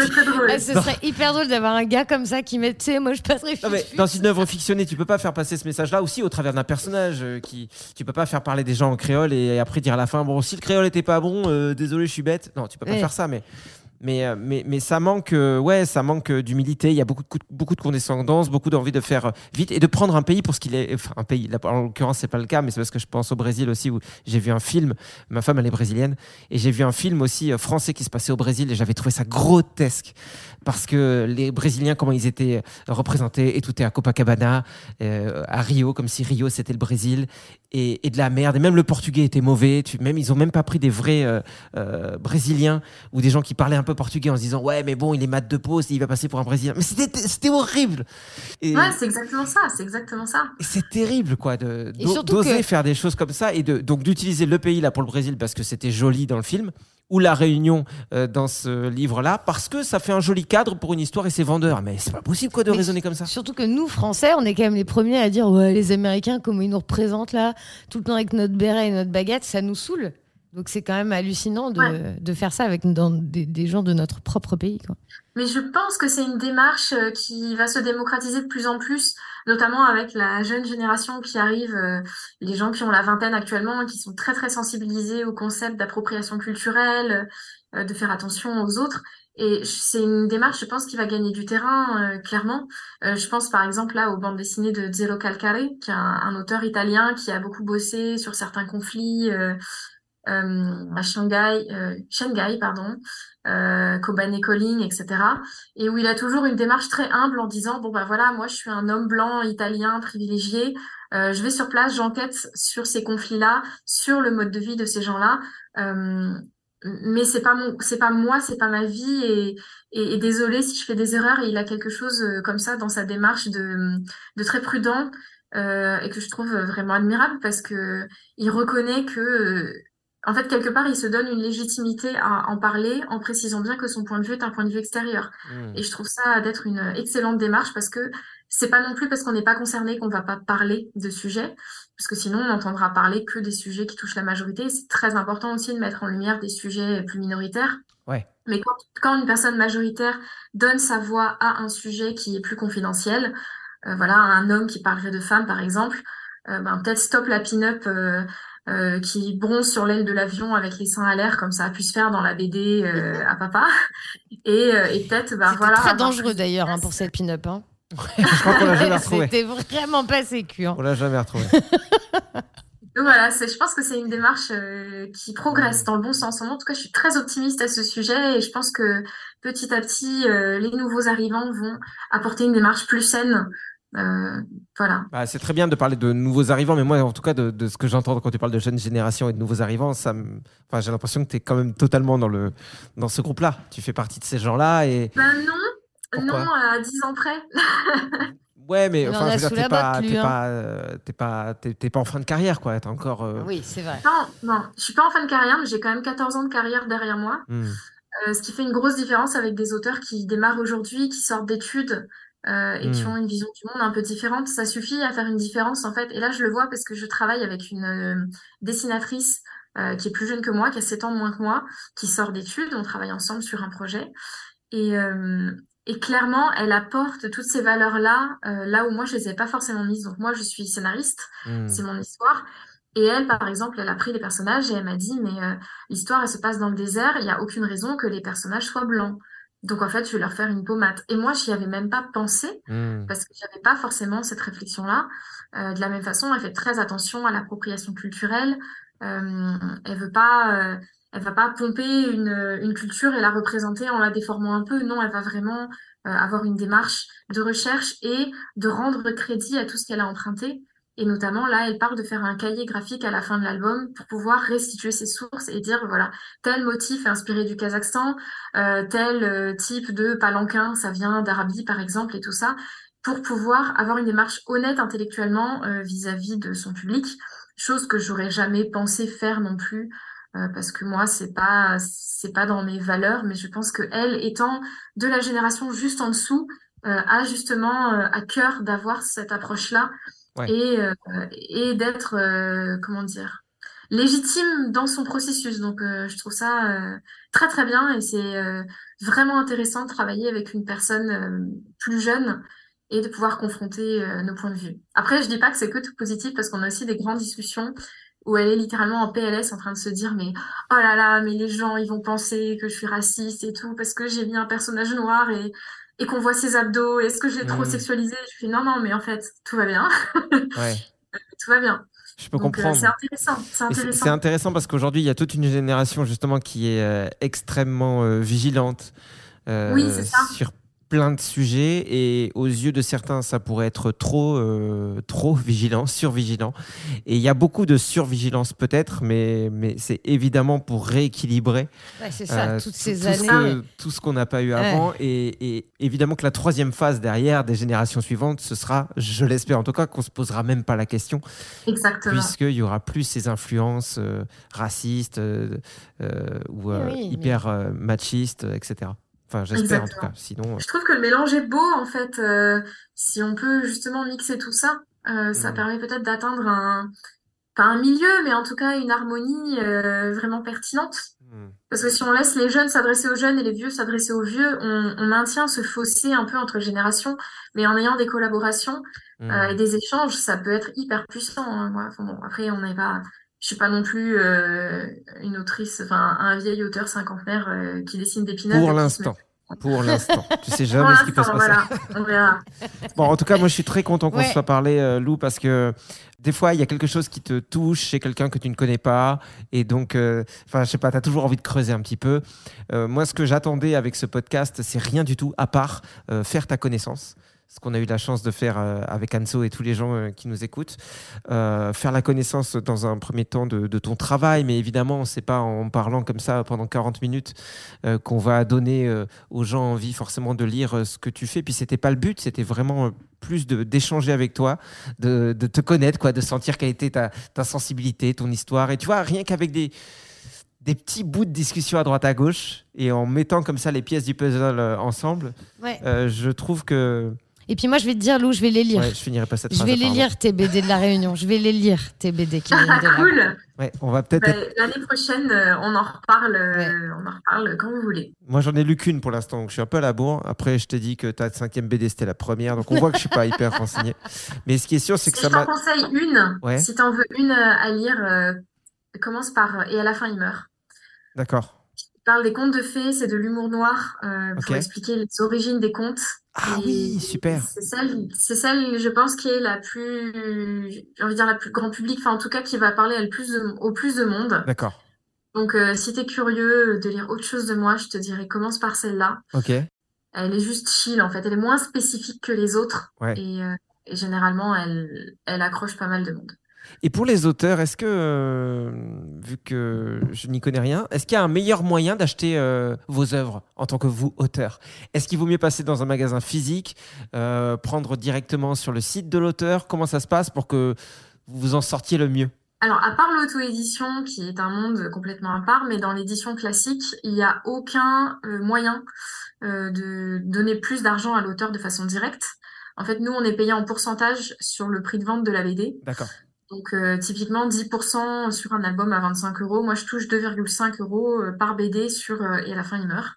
Ah, ce serait hyper drôle d'avoir un gars comme ça qui met, tu sais, moi je passerais. Mais fut-fut. dans une œuvre fictionnée, tu peux pas faire passer ce message-là aussi au travers d'un personnage euh, qui, tu peux pas faire parler des gens en créole et, après dire à la fin, bon, si le créole était pas bon, euh, désolé, je suis bête. Non, tu peux pas Ouais. faire ça, mais. Mais, euh, mais, mais ça manque, euh, ouais, ça manque euh, d'humilité. Il y a beaucoup de, cou- beaucoup de condescendance, beaucoup d'envie de faire vite et de prendre un pays pour ce qu'il est. Enfin, un pays. En l'occurrence, c'est pas le cas, mais c'est parce que je pense au Brésil aussi où j'ai vu un film. Ma femme, elle est brésilienne et j'ai vu un film aussi français qui se passait au Brésil et j'avais trouvé ça grotesque parce que les Brésiliens, comment ils étaient euh, représentés et tout est à Copacabana, euh, à Rio, comme si Rio c'était le Brésil et, et de la merde. Et même le portugais était mauvais. Tu, même ils ont même pas pris des vrais euh, euh, Brésiliens ou des gens qui parlaient un peu portugais en se disant ouais mais bon il est mat de pause, il va passer pour un Brésilien. Mais c'était horrible. Et, Ouais, c'est exactement ça, c'est exactement ça. c'est terrible quoi de d'oser que- faire des choses comme ça et de donc d'utiliser le pays là pour le Brésil parce que c'était joli dans le film ou la Réunion euh, dans ce livre-là parce que ça fait un joli cadre pour une histoire et c'est vendeur. Mais c'est pas possible quoi de Mais raisonner comme ça. Surtout que nous, Français, on est quand même les premiers à dire ouais, les Américains, comment ils nous représentent là, tout le temps avec notre béret et notre baguette, ça nous saoule. Donc c'est quand même hallucinant de, Ouais. de faire ça avec dans des, des gens de notre propre pays. Quoi. Mais je pense que c'est une démarche euh, qui va se démocratiser de plus en plus, notamment avec la jeune génération qui arrive, euh, les gens qui ont la vingtaine actuellement, qui sont très très sensibilisés au concept d'appropriation culturelle, euh, de faire attention aux autres. Et c'est une démarche, je pense, qui va gagner du terrain, clairement. Je pense par exemple là aux bandes dessinées de Zero Calcare, qui est un, un auteur italien qui a beaucoup bossé sur certains conflits à Shanghai, Shanghai, pardon, euh, Kobane Calling, etc. Et où il a toujours une démarche très humble en disant bon bah voilà, moi je suis un homme blanc italien privilégié, euh, je vais sur place, j'enquête sur ces conflits-là, sur le mode de vie de ces gens-là. Euh, mais c'est pas mon, c'est pas moi, c'est pas ma vie et, et, et désolé si je fais des erreurs. Et il a quelque chose euh, comme ça dans sa démarche de, de très prudent euh, et que je trouve vraiment admirable parce que il reconnaît que euh, en fait, quelque part, il se donne une légitimité à en parler en précisant bien que son point de vue est un point de vue extérieur. Hmm. Et je trouve ça d'être une excellente démarche parce que c'est pas non plus parce qu'on n'est pas concerné qu'on va pas parler de sujets, parce que sinon on n'entendra parler que des sujets qui touchent la majorité. C'est très important aussi de mettre en lumière des sujets plus minoritaires. Ouais. Mais quand, quand une personne majoritaire donne sa voix à un sujet qui est plus confidentiel, euh, voilà, un homme qui parlerait de femmes par exemple, euh, ben, peut-être stop la pin-up euh, euh, qui bronze sur l'aile de l'avion avec les seins à l'air comme ça a pu se faire dans la BD euh, à papa. Et, euh, et peut-être, ben C'était voilà. très dangereux d'ailleurs hein, pour cette pin-up. Hein. Je crois qu'on l'a jamais retrouvé. C'était vraiment pas sécu. hein. On l'a jamais retrouvé. Donc voilà, c'est, je pense que c'est une démarche euh, qui progresse dans le bon sens. En tout cas, je suis très optimiste à ce sujet et je pense que petit à petit, euh, les nouveaux arrivants vont apporter une démarche plus saine. Euh, voilà. Bah, c'est très bien de parler de nouveaux arrivants, mais moi, en tout cas, de, de ce que j'entends quand tu parles de jeunes générations et de nouveaux arrivants, ça me... enfin, j'ai l'impression que tu es quand même totalement dans, le... dans ce groupe-là. Tu fais partie de ces gens-là et. Ben non, Pourquoi non, à 10 ans près. Ouais, mais enfin, a je veux dire, t'es pas, t'es hein. pas, euh, t'es pas, t'es- t'es pas en fin de carrière, quoi. T'es encore. euh, Oui, c'est vrai. Non, non, je suis pas en fin de carrière, mais j'ai quand même 14 ans de carrière derrière moi. hmm. Euh, ce qui fait une grosse différence avec des auteurs qui démarrent aujourd'hui, qui sortent d'études euh, et qui Mm. ont une vision du monde un peu différente. Ça suffit à faire une différence en fait. Et là, je le vois parce que je travaille avec une euh, dessinatrice euh, qui est plus jeune que moi, qui a 7 ans moins que moi, qui sort d'études. On travaille ensemble sur un projet. Et, euh, et clairement, elle apporte toutes ces valeurs-là là où moi, je les ai pas forcément mises. Donc moi, je suis scénariste, Hmm. c'est mon histoire. Et elle, par exemple, elle a pris les personnages et elle m'a dit, mais l'histoire, elle se passe dans le désert, il n'y a aucune raison que les personnages soient blancs. Donc en fait, je vais leur faire une peau mate. Et moi, j'y avais même pas pensé Hmm. parce que j'avais pas forcément cette réflexion-là. Euh, de la même façon, elle fait très attention à l'appropriation culturelle. Euh, elle veut pas, euh, elle va pas pomper une, une culture et la représenter en la déformant un peu. Non, elle va vraiment avoir une démarche de recherche et de rendre crédit à tout ce qu'elle a emprunté. Et notamment, là, elle parle de faire un cahier graphique à la fin de l'album pour pouvoir restituer ses sources et dire, voilà, tel motif est inspiré du Kazakhstan, euh, tel euh, type de palanquin, ça vient d'Arabie, par exemple, et tout ça, pour pouvoir avoir une démarche honnête intellectuellement euh, vis-à-vis de son public, chose que j'aurais jamais pensé faire non plus, parce que moi, c'est pas, c'est pas dans mes valeurs, mais je pense que elle, étant de la génération juste en dessous, a justement à cœur d'avoir cette approche-là Euh, et d'être, euh, comment dire, légitime dans son processus. Donc, euh, je trouve ça très très bien et c'est vraiment intéressant de travailler avec une personne plus jeune et de pouvoir confronter nos points de vue. Après, je dis pas que c'est que tout positif parce qu'on a aussi des grandes discussions où elle est littéralement en PLS en train de se dire mais oh là là mais les gens ils vont penser que je suis raciste et tout parce que j'ai mis un personnage noir et et qu'on voit ses abdos est-ce que je l'ai trop Mhm. sexualisé? Je fais non non mais en fait tout va bien Ouais. tout va bien Je peux donc euh, comprendre. c'est intéressant c'est intéressant C'est intéressant parce qu'aujourd'hui, il y a toute une génération justement qui est euh, extrêmement euh, vigilante Oui, sur plein de sujets et aux yeux de certains, ça pourrait être trop, euh, trop vigilant, survigilant. Et il y a beaucoup de survigilance peut-être, mais, mais c'est évidemment pour rééquilibrer Ouais, c'est ça, euh, toutes tout- ces tout années. ce que- tout ce qu'on n'a pas eu Ouais. avant. Et, et évidemment que la troisième phase derrière des générations suivantes, ce sera, je l'espère en tout cas, qu'on se posera même pas la question, Exactement. puisqu'il y aura plus ces influences euh, racistes ou euh, Oui, hyper machistes, etc. Enfin, j'espère en tout cas. Sinon, euh, Je trouve que le mélange est beau, en fait. euh, si on peut justement mixer tout ça, euh, ça Mhm. permet peut-être d'atteindre un, pas un milieu, mais en tout cas une harmonie euh, vraiment pertinente. Hmm. Parce que si on laisse les jeunes s'adresser aux jeunes et les vieux s'adresser aux vieux, on, on maintient ce fossé un peu entre générations, mais en ayant des collaborations euh, et des échanges, ça peut être hyper puissant. hein. Enfin bon, après, on n'est pas, je suis pas non plus euh, une autrice, enfin un vieil auteur cinquantenaire euh, qui dessine des pin-ups et pour l'instant. met- Pour l'instant. Tu sais jamais ce qui peut se passer. voilà, on verra. Bon, en tout cas, moi, je suis très content qu'on Ouais. se soit parlé, euh, Lou, parce que des fois, il y a quelque chose qui te touche chez quelqu'un que tu ne connais pas. Et donc, euh, enfin, je sais pas, tu as toujours envie de creuser un petit peu. Euh, moi, ce que j'attendais avec ce podcast, c'est rien du tout, à part euh, faire ta connaissance. Ce qu'on a eu la chance de faire euh, avec Anso et tous les gens euh, qui nous écoutent. Euh, faire la connaissance dans un premier temps de, de ton travail, mais évidemment, c'est pas en parlant comme ça pendant 40 minutes euh, qu'on va donner euh, aux gens envie forcément de lire ce que tu fais. Puis c'était pas le but, c'était vraiment plus d'échanger avec toi, de, de te connaître, quoi, de sentir quelle était ta, ta sensibilité, ton histoire. Et tu vois, rien qu'avec des, des petits bouts de discussion à droite à gauche et en mettant comme ça les pièces du puzzle ensemble, Ouais. euh, je trouve que. Et puis moi, je vais te dire, Lou, je vais les lire. Ouais, je finirai pas cette Je vais les lire, tes BD de la Réunion. Je vais les lire, tes BD qui viennent de là. Cool. Ouais, on va peut-être. Être- L'année prochaine, euh, on en reparle, euh, on en reparle quand vous voulez. Moi, j'en ai lu qu'une pour l'instant, donc je suis un peu à la bourre. Après, je t'ai dit que ta cinquième BD, c'était la première, donc on voit que je suis pas hyper renseigné. Mais ce qui est sûr, c'est que Si ça je t'en m'a. conseille une, Ouais. si t'en veux une euh, à lire, euh, commence par Et à la fin, il meurt. D'accord. Parle des contes de fées, c'est de l'humour noir euh, pour expliquer les origines des contes. Ah Et oui, super. C'est celle, c'est celle, je pense, qui est la plus, j'ai envie de dire la plus grand public, enfin en tout cas qui va parler à le plus de- au plus de monde. D'accord. Donc euh, si t'es curieux de lire autre chose de moi, je te dirais commence par celle-là. Ok. Elle est juste chill en fait, elle est moins spécifique que les autres Ouais. et, euh, et généralement elle, elle accroche pas mal de monde. Et pour les auteurs, est-ce que, euh, vu que je n'y connais rien, est-ce qu'il y a un meilleur moyen d'acheter euh, vos œuvres en tant que vous, auteur? Est-ce qu'il vaut mieux passer dans un magasin physique, euh, prendre directement sur le site de l'auteur? Comment ça se passe pour que vous vous en sortiez le mieux? Alors, à part l'auto-édition, qui est un monde complètement à part, mais dans l'édition classique, il n'y a aucun moyen de donner plus d'argent à l'auteur de façon directe. En fait, nous, on est payé en pourcentage sur le prix de vente de la BD. D'accord. Donc, euh, typiquement, 10% sur un album à 25 euros. Moi, je touche 2,5 euros euh, par BD sur euh, Et à la fin, il meurt.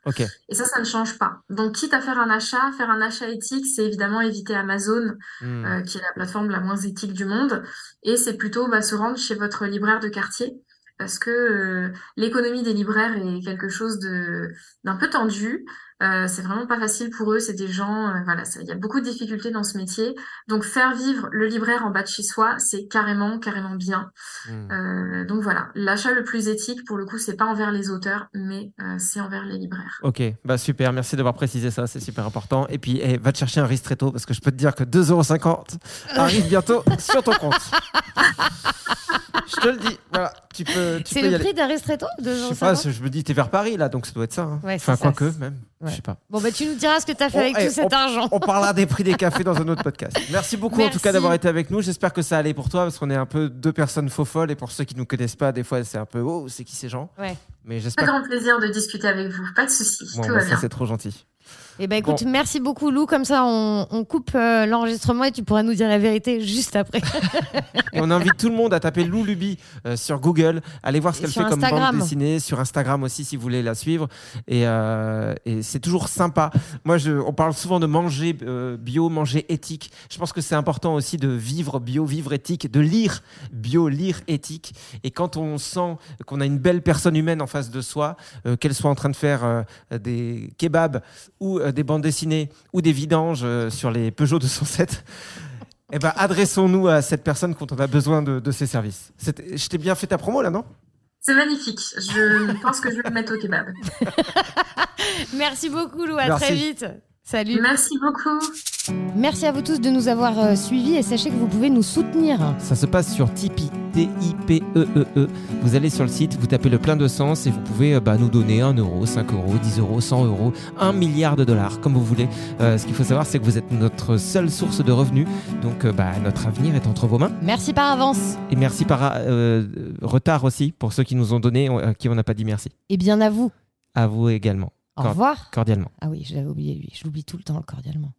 Et ça, ça ne change pas. Donc, quitte à faire un achat, faire un achat éthique, c'est évidemment éviter Amazon, Hmm. euh, qui est la plateforme la moins éthique du monde. Et c'est plutôt bah, se rendre chez votre libraire de quartier. Parce que euh, l'économie des libraires est quelque chose d'un peu tendu. Euh, c'est vraiment pas facile pour eux. C'est des gens, euh, voilà, il y a beaucoup de difficultés dans ce métier. Donc faire vivre le libraire en bas de chez soi, c'est carrément, carrément bien. Hmm. Euh, donc voilà, l'achat le plus éthique, pour le coup, c'est pas envers les auteurs, mais euh, c'est envers les libraires. Ok, bah super, merci d'avoir précisé ça, c'est super important. Et puis, eh, va te chercher un ristretto parce que je peux te dire que 2,50€ arrive bientôt sur ton compte. je te le dis, voilà, tu peux, tu C'est y le prix d'un ristretto de Je sais pas, je me dis, t'es vers Paris là, donc ça doit être ça. hein. Ouais, enfin, c'est ça. Je sais pas. Bon, bah, tu nous diras ce que tu as fait On- avec eh, tout cet on- argent. On parlera des prix des cafés dans un autre podcast. Merci beaucoup en tout cas d'avoir été avec nous. J'espère que ça allait pour toi parce qu'on est un peu deux personnes faux folles et pour ceux qui nous connaissent pas, des fois c'est un peu oh, c'est qui ces gens? Ouais. Mais Très j'espère. grand plaisir de discuter avec vous, pas de souci, Bon, tout bah, va ça c'est trop gentil. Eh ben écoute, Bon. merci beaucoup Lou, comme ça on, on coupe euh, l'enregistrement et tu pourras nous dire la vérité juste après. Et on invite tout le monde à taper Lou Luby euh, sur Google. Allez voir ce qu'elle fait comme bande dessinée. Sur Instagram aussi, si vous voulez la suivre. Et, euh, et c'est toujours sympa. Moi, je, on parle souvent de manger bio, manger éthique. Je pense que c'est important aussi de vivre bio, vivre éthique, de lire bio, lire éthique. Et quand on sent qu'on a une belle personne humaine en face de soi, qu'elle soit en train de faire des kebabs ou euh, des bandes dessinées ou des vidanges euh, sur les Peugeot 207, eh ben, adressons-nous à cette personne quand on a besoin de, de ses services. Je t'ai bien fait ta promo là, non? C'est magnifique. Je pense que je vais me mettre au kebab. merci beaucoup Lou, à Merci. très vite. Salut. Merci beaucoup. Merci à vous tous de nous avoir euh, suivis et sachez que vous pouvez nous soutenir. Ça se passe sur Tipeee, T-I-P-E-E-E. E Vous allez sur le site, vous tapez le plein de sens et vous pouvez euh, bah, nous donner 1 euro, 5 euros, 10 euros, 100 euros, 1 milliard de dollars, comme vous voulez. Euh, ce qu'il faut savoir, c'est que vous êtes notre seule source de revenus. Donc, euh, bah, notre avenir est entre vos mains. Merci par avance. Et merci par euh, retard aussi pour ceux qui nous ont donné, à qui on n'a pas dit merci. Et bien à vous. À vous également. Au Cor- revoir. Cordialement. Ah oui, je l'avais oublié lui. Je l'oublie tout le temps cordialement.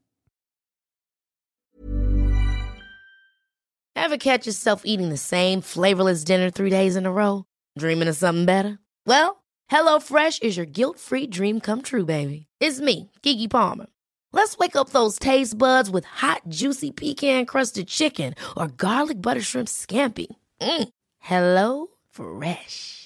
Ever catch yourself eating the same flavorless dinner three days in a row? Dreaming of something better? Well, HelloFresh is your guilt-free dream come true, baby. It's me, Kiki Palmer. Let's wake up those taste buds with hot, juicy pecan-crusted chicken or garlic butter shrimp scampi. Mm. Hello Fresh.